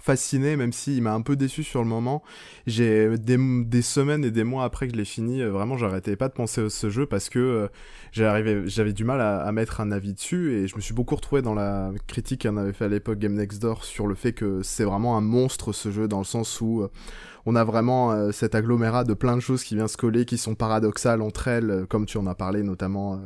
fasciné, même s'il m'a un peu déçu sur le moment. J'ai des, semaines et des mois après que je l'ai fini, euh, vraiment j'arrêtais pas de penser à ce jeu parce que euh, j'avais du mal à, mettre un avis dessus et je me suis beaucoup retrouvé dans la critique qu'on avait fait à l'époque Game Next Door sur le fait que c'est vraiment un monstre ce jeu dans le sens où euh, on a vraiment euh, cet agglomérat de plein de choses qui vient se coller, qui sont paradoxales entre elles, comme tu en as parlé notamment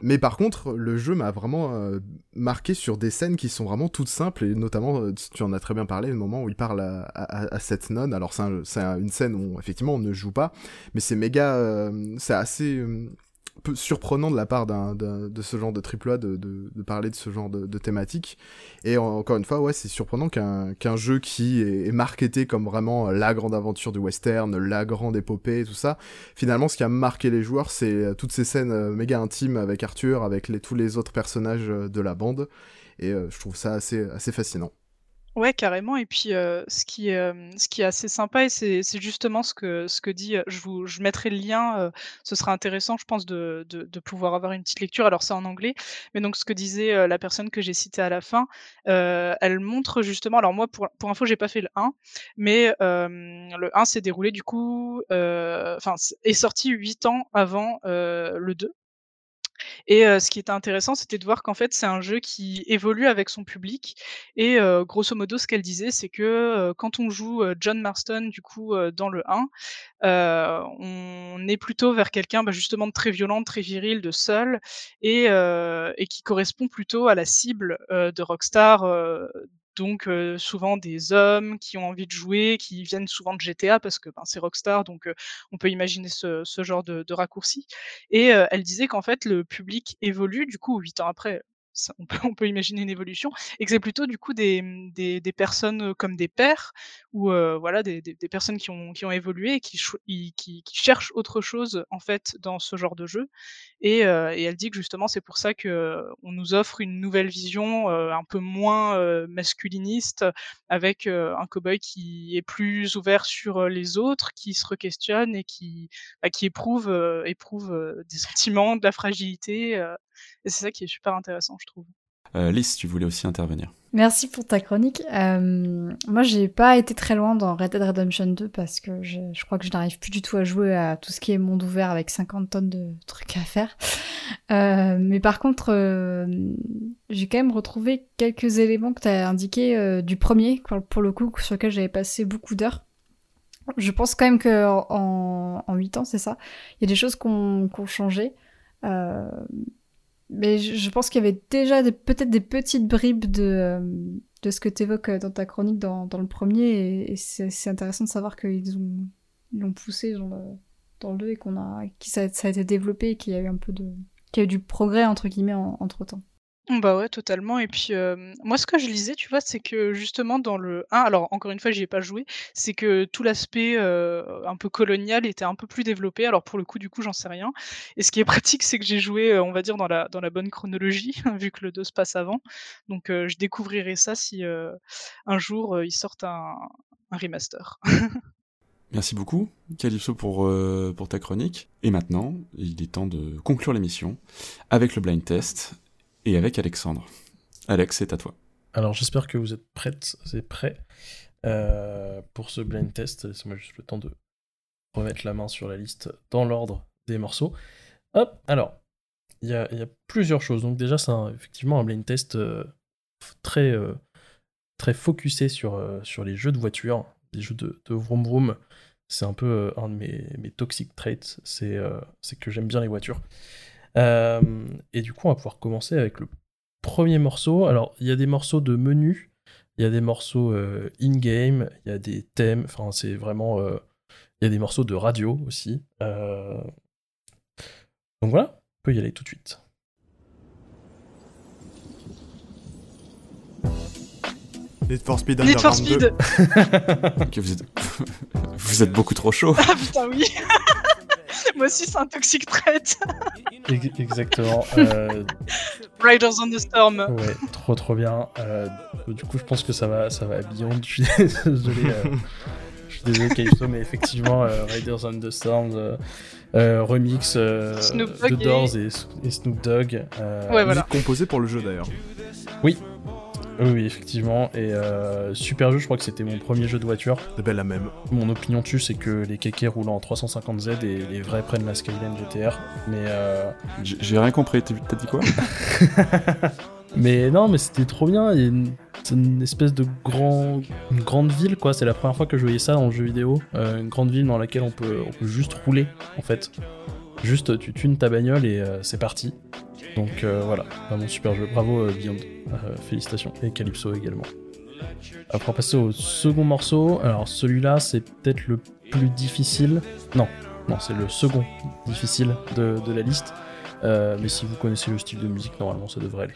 Mais par contre, le jeu m'a vraiment euh, marqué sur des scènes qui sont vraiment toutes simples, et notamment, euh, tu en as très bien parlé, le moment où il parle à, cette nonne. Alors c'est un, une scène où effectivement on ne joue pas, mais c'est méga, euh, c'est assez surprenant de la part de ce genre de triple A de, parler de ce genre de, thématique. Et encore une fois, ouais, c'est surprenant qu'un, jeu qui est, est, marketé comme vraiment la grande aventure du western, la grande épopée, tout ça, finalement, ce qui a marqué les joueurs, c'est toutes ces scènes euh, méga intimes avec Arthur, avec tous les autres personnages euh, de la bande. Et euh, je trouve ça assez fascinant. Ouais, carrément. Et puis, euh, ce, qui, euh, ce qui est assez sympa, et c'est justement ce que, ce que dit, je, vous, je mettrai le lien, euh, ce sera intéressant, je pense, de, de, de, pouvoir avoir une petite lecture. Alors, c'est en anglais, mais donc ce que disait la personne que j'ai citée à la fin, elle montre justement, alors moi, pour, pour info, j'ai pas fait le 1, mais le 1 s'est déroulé du coup, enfin, est sorti 8 ans avant le 2. Et ce qui était intéressant, c'était de voir qu'en fait, c'est un jeu qui évolue avec son public. Et grosso modo, ce qu'elle disait, c'est que quand on joue John Marston, du coup, dans le 1, on est plutôt vers quelqu'un bah, justement de très violent, très viril, de seul, et, et qui correspond plutôt à la cible de Rockstar donc souvent des hommes qui ont envie de jouer, qui viennent souvent de GTA parce que ben, c'est Rockstar, donc on peut imaginer ce, genre de, raccourci. Et elle disait qu'en fait le public évolue, du coup huit ans après, on, peut, imaginer une évolution, et que c'est plutôt du coup des, des personnes comme des pères ou voilà des, personnes qui ont, qui ont évolué et qui, qui, cherchent autre chose en fait dans ce genre de jeu. Et, et elle dit que justement c'est pour ça que on nous offre une nouvelle vision un peu moins masculiniste avec un cowboy qui est plus ouvert sur les autres, qui se re-questionne et qui, bah, qui éprouve, éprouve des sentiments, de la fragilité. Et c'est ça qui est super intéressant, je trouve. Euh, Lys, tu voulais aussi intervenir. Merci pour ta chronique. Euh, moi, j'ai pas été très loin dans Red Dead Redemption 2 parce que je, je crois que je n'arrive plus du tout à jouer à tout ce qui est monde ouvert avec 50 tonnes de trucs à faire. Euh, mais par contre, euh, j'ai quand même retrouvé quelques éléments que tu as indiqués euh, du premier, pour le coup, sur lequel j'avais passé beaucoup d'heures. Je pense quand même que en, en 8 ans, c'est ça, il y a des choses qui ont changé. Euh, mais je pense qu'il y avait déjà peut-être des petites bribes de, euh, de ce que tu évoques euh, dans ta chronique dans, dans le premier, et, c'est intéressant de savoir qu'ils ont l'ont poussé dans le, dans le 2 et qu'on a, que ça, ça, a été développé et qu'il y a eu un peu de, qu'il y a eu du progrès entre guillemets entre temps. Bah ouais, totalement. Et puis, moi, ce que je lisais, tu vois, c'est que justement dans le 1, alors encore une fois, j'y ai pas joué, c'est que tout l'aspect un peu colonial était un peu plus développé. Alors pour le coup, du coup, j'en sais rien. Et ce qui est pratique, c'est que j'ai joué, on va dire, dans la, dans la bonne chronologie, vu que le 2 se passe avant. Donc, je découvrirai ça si un jour ils sortent un, un remaster. Merci beaucoup, Calypso, pour, pour ta chronique. Et maintenant, il est temps de conclure l'émission avec le blind test et avec Alexandre. Alex, c'est à toi. Alors j'espère que vous êtes prêtes et prêts euh, pour ce blind test. Laissez-moi juste le temps de remettre la main sur la liste dans l'ordre des morceaux. Hop, alors, il y a, plusieurs choses. Donc déjà, c'est effectivement un blind test euh, très, euh, très focusé sur, sur les jeux de voiture, les jeux de, vroom vroom. C'est un peu un de mes, mes toxic traits, c'est que j'aime bien les voitures. Euh, et du coup, on va pouvoir commencer avec le premier morceau. Alors, il y a des morceaux de menu, il y a des morceaux euh, in-game, il y a des thèmes, enfin, c'est vraiment. Euh, il y a des morceaux de radio aussi. Donc voilà, on peut y aller tout de suite. Need for Speed Need for Speed vous, êtes... vous êtes beaucoup trop chaud. Ah putain, oui Moi aussi, c'est un toxic trait. Exactement. Euh... Riders on the Storm. Ouais, trop trop bien. Euh, du coup, je pense que ça va, ça va beyond. Je suis désolé. Euh, je suis désolé, Calypso, mais effectivement, euh, Riders on the Storm. Euh, remix de Doors et... et, Snoop Dogg. ouais, voilà. Composé pour le jeu d'ailleurs. Oui, oui, effectivement. Et euh, super jeu, je crois que c'était mon premier jeu de voiture. De belle la même. Mon opinion dessus, c'est que les kékés roulent en 350Z et les vrais prennent la Skyline GTR. Mais. Euh... J'ai rien compris, t'as dit quoi? Mais non, mais c'était trop bien. C'est une, espèce de grand, une grande ville, quoi. C'est la première fois que je voyais ça dans le jeu vidéo. Euh, une grande ville dans laquelle on peut, on peut juste rouler, en fait. Juste, tu tunes ta bagnole et euh, c'est parti. Donc euh, voilà, vraiment super jeu. Bravo euh, Beyond. félicitations. Et Calypso également. Après, on va passer au second morceau. Alors celui-là, c'est peut-être le plus difficile. Non, non, c'est le second difficile de, de la liste. mais si vous connaissez le style de musique, normalement, ça devrait aller.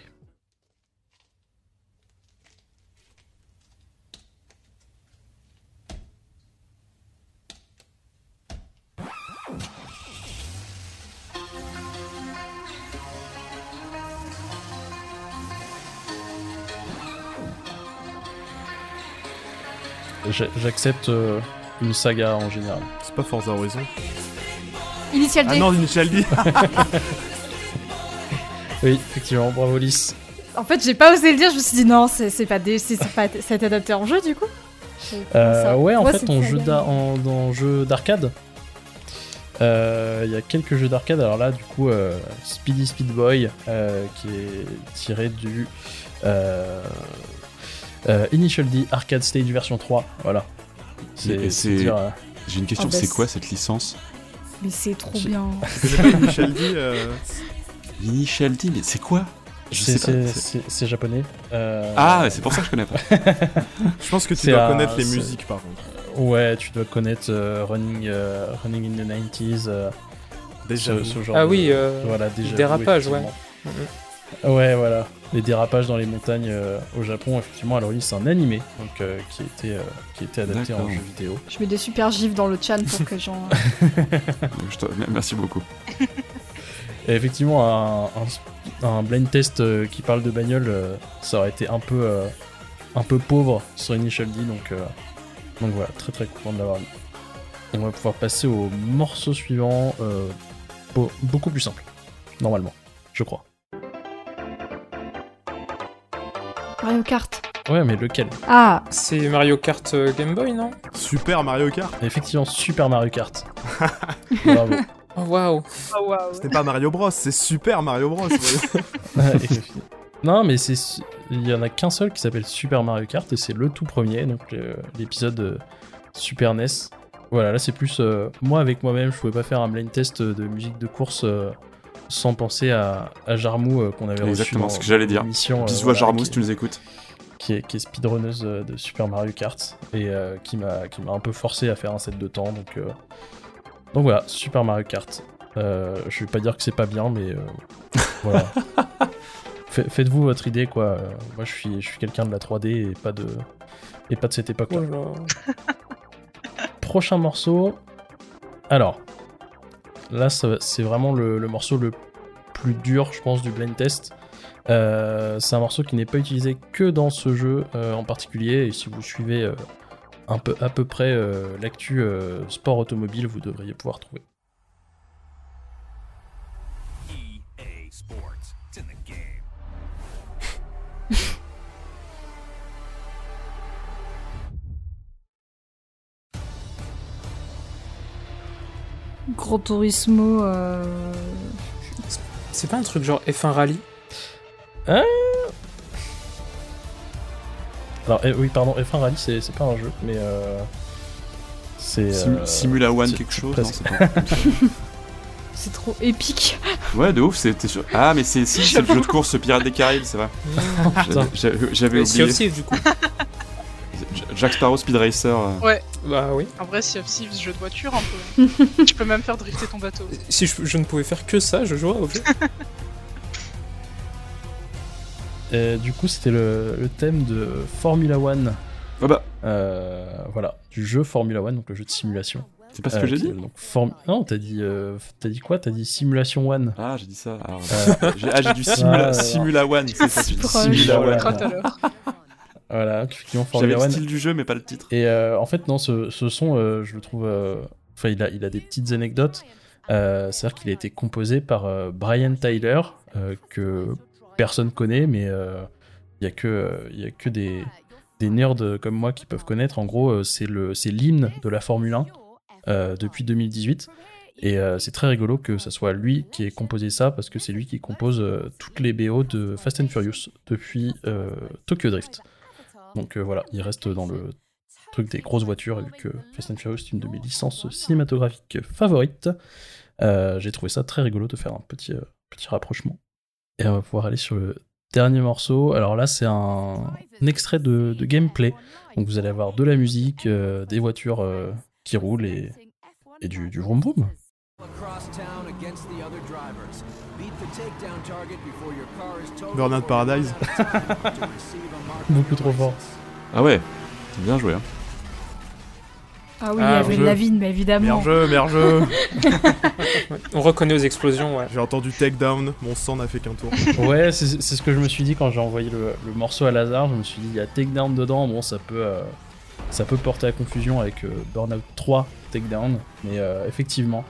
J'accepte euh, une saga en général. C'est pas Forza Horizon Initial D. Ah non, Initial D. oui, effectivement, bravo Lys. En fait, j'ai pas osé le dire, je me suis dit non, c'est pas, des, pas ça a été adapté en jeu du coup euh, Ouais, en fait, en jeu, en, jeu d'arcade. Euh, il y a quelques jeux d'arcade, alors là, du coup, euh, Speedy Speed Boy, qui est tiré du euh, Initial D Arcade Stage version 3, voilà. C'est, euh, J'ai une question, oh, bah, c'est quoi cette licence Mais c'est trop bien. Initial D. Euh... Initial D, mais c'est quoi je sais pas. C'est japonais. Euh... Ah, c'est pour ça que je connais pas. je pense que tu dois connaître les musiques par contre. Ouais, tu dois connaître euh, Running, Running in the 90s. déjà. Ce, genre ah oui, voilà, déjà dérapage, ouais. Ouais, voilà. Les dérapages dans les montagnes euh, au Japon, effectivement, alors oui, c'est un animé donc, euh, qui, a été, euh, qui a été adapté en jeu vidéo. Je mets des super gifs dans le chat pour que j'en. Je te- Merci beaucoup. Et effectivement, un, un, un blind test euh, qui parle de bagnole, euh, ça aurait été un peu, euh, un peu pauvre sur Initial D, donc, euh, donc voilà, très très content de l'avoir mis. On va pouvoir passer au morceau suivant, euh, beau- beaucoup plus simple, normalement, je crois. Mario Kart. Ouais, mais lequel? Ah C'est Mario Kart euh, Game Boy, non? Super Mario Kart Effectivement, Super Mario Kart. Bravo. Oh waouh Oh waouh. Ce n'est pas Mario Bros, c'est Super Mario Bros. Non, mais c'est il y en a qu'un seul qui s'appelle Super Mario Kart et c'est le tout premier, donc le- l'épisode euh, Super NES. Voilà, là c'est plus euh, moi avec moi-même, je pouvais pas faire un blind test de musique de course euh, sans penser à, à Jarmou euh, qu'on avait reçu Exactement dans- ce que j'allais dire. dans l'émission, euh, Bisous à voilà, Jarmou qui- si tu nous écoutes. qui est, qui est speedrunneuse euh, de Super Mario Kart et euh, qui m'a qui m'a un peu forcé à faire un set de temps donc euh, donc voilà Super Mario Kart. Euh, je vais pas dire que c'est pas bien mais euh, voilà. Fait- faites-vous votre idée quoi. Moi je suis je suis quelqu'un de la 3D et pas de et pas de cette époque là Oh prochain morceau. Alors là c'est vraiment le, morceau le plus dur je pense du blind test euh, c'est un morceau qui n'est pas utilisé que dans ce jeu euh, en particulier, et si vous suivez euh, à peu près l'actu sport automobile, vous devriez pouvoir trouver. Gros Turismo. euh, C'est pas un truc genre F1 Rally Hein Alors, eh, oui, pardon, F1 Rally, c'est c'est pas un jeu, mais euh, c'est. Sim- euh, Simula One c'est- quelque chose c'est pas- C'est trop épique. Ouais, de ouf, c'était sûr. Ah, mais c'est si, c'est le jeu de course Pirates des Caraïbes, c'est vrai. J'avais- J'avais j'avais Mais Sea oublié. of Thieves, du coup. Jack Sparrow Speed Racer. euh, Ouais. Bah oui. En vrai, Sea of Thieves, jeu de voiture un peu. tu peux même faire drifter ton bateau. Si je, je ne pouvais faire que ça, je jouerais au jeu. Euh, du coup, c'était le, le thème de Formula One. Ah bah, Euh, voilà, du jeu Formula One, donc le jeu de simulation. c'est pas ce Euh, que j'ai dit donc, Form- Non, t'as dit, euh, t'as dit quoi? T'as dit Simulation One. Ah, j'ai dit ça. Alors, Euh, ah, j'ai du Simula, Ah, Simula One, c'est ça. Simula. One. Voilà, effectivement, J'avais le style du jeu, mais pas le titre. Et euh, en fait, non, ce, ce son, euh, je le trouve. euh, Enfin, il, a, il a des petites anecdotes. C'est-à-dire qu'il a été composé par Brian Tyler, que personne connaît, mais il y a que, y a que des, des nerds comme moi qui peuvent connaître. En gros, c'est le- c'est l'hymne de la Formule 1 euh, depuis 2018. Et euh, c'est très rigolo que ce soit lui qui ait composé ça, parce que c'est lui qui compose euh, toutes les BO de Fast and Furious depuis euh, Tokyo Drift. Donc euh, voilà, il reste dans le truc des grosses voitures, vu que Fast and Furious est une de mes licences cinématographiques favorites, euh, j'ai trouvé ça très rigolo de faire un petit, euh, petit rapprochement. Et on va pouvoir aller sur le dernier morceau. Alors là, c'est un, extrait de, gameplay. Donc vous allez avoir de la musique, des voitures qui roulent et, et du, du vroom vroom. Burnout Paradise. Beaucoup trop fort. Ah ouais, c'est bien joué. Hein. Ah oui, Ah, Avril jeu. Lavigne, mais évidemment. Meilleur jeu, meilleur jeu. On reconnaît aux explosions, ouais. J'ai entendu Takedown, mon sang n'a fait qu'un tour. Ouais, c'est c'est ce que je me suis dit quand j'ai envoyé le, le morceau à Lazare. Je me suis dit, il y a Takedown dedans. Bon, ça peut, euh, ça peut porter à confusion avec euh, Burnout 3 Takedown. Mais euh, effectivement,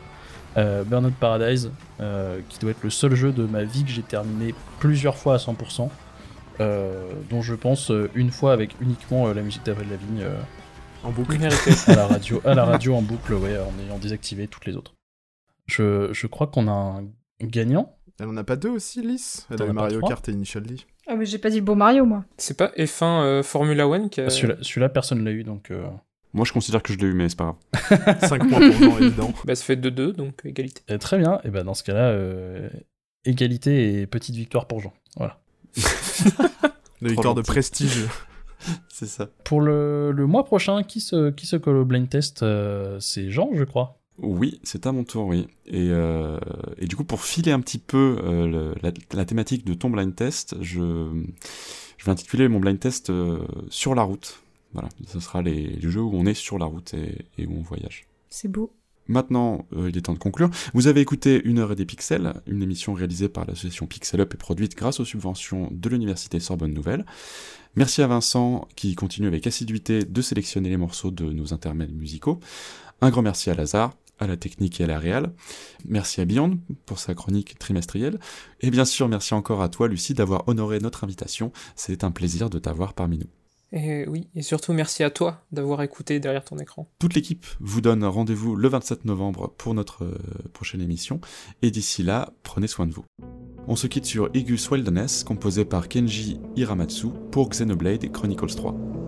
euh, Burnout Paradise, euh, qui doit être le seul jeu de ma vie que j'ai terminé plusieurs fois à 100%, euh, dont je pense euh, une fois avec uniquement euh, la musique d'Avril Lavigne euh, En boucle. À la radio, à la radio en boucle, ouais, en ayant désactivé toutes les autres. Je, je crois qu'on a un gagnant. Elle en a pas deux aussi, Lys? Elle a eu Mario Kart et Initial D. Ah, mais j'ai pas dit le beau Mario, moi. C'est pas F1 euh, Formula One qui a... Celui-là, celui-là, personne l'a eu, donc. Moi, je considère que je l'ai eu, mais c'est pas grave. 5 points pour Jean, évident. Bah, ça fait 2-2, donc égalité. Euh, très bien, et ben dans ce cas-là, euh, égalité et petite victoire pour Jean. Voilà. La victoire de prestige. C'est ça. Pour le, le mois prochain, qui se, qui se colle au blind test euh, C'est Jean, je crois. Oui, c'est à mon tour, oui. Et, euh, et, du coup, pour filer un petit peu euh, le, la, la, thématique de ton blind test, je, je vais intituler mon blind test euh, Sur la route. Voilà, ce sera les, les, jeux où on est sur la route et, et où on voyage. C'est beau. Maintenant, euh, il est temps de conclure. Vous avez écouté Une heure et des pixels, une émission réalisée par l'association Pixel Up et produite grâce aux subventions de l'université Sorbonne Nouvelle. Merci à Vincent qui continue avec assiduité de sélectionner les morceaux de nos intermèdes musicaux. Un grand merci à Lazare, à la technique et à la réal. Merci à Beyond pour sa chronique trimestrielle. Et bien sûr, merci encore à toi, Lucie, d'avoir honoré notre invitation. C'est un plaisir de t'avoir parmi nous. Et oui, et surtout merci à toi d'avoir écouté derrière ton écran. Toute l'équipe vous donne rendez-vous le 27 novembre pour notre euh, prochaine émission. Et d'ici là, prenez soin de vous. On se quitte sur Igus Wilderness, composé par Kenji Hiramatsu pour Xenoblade Chronicles 3.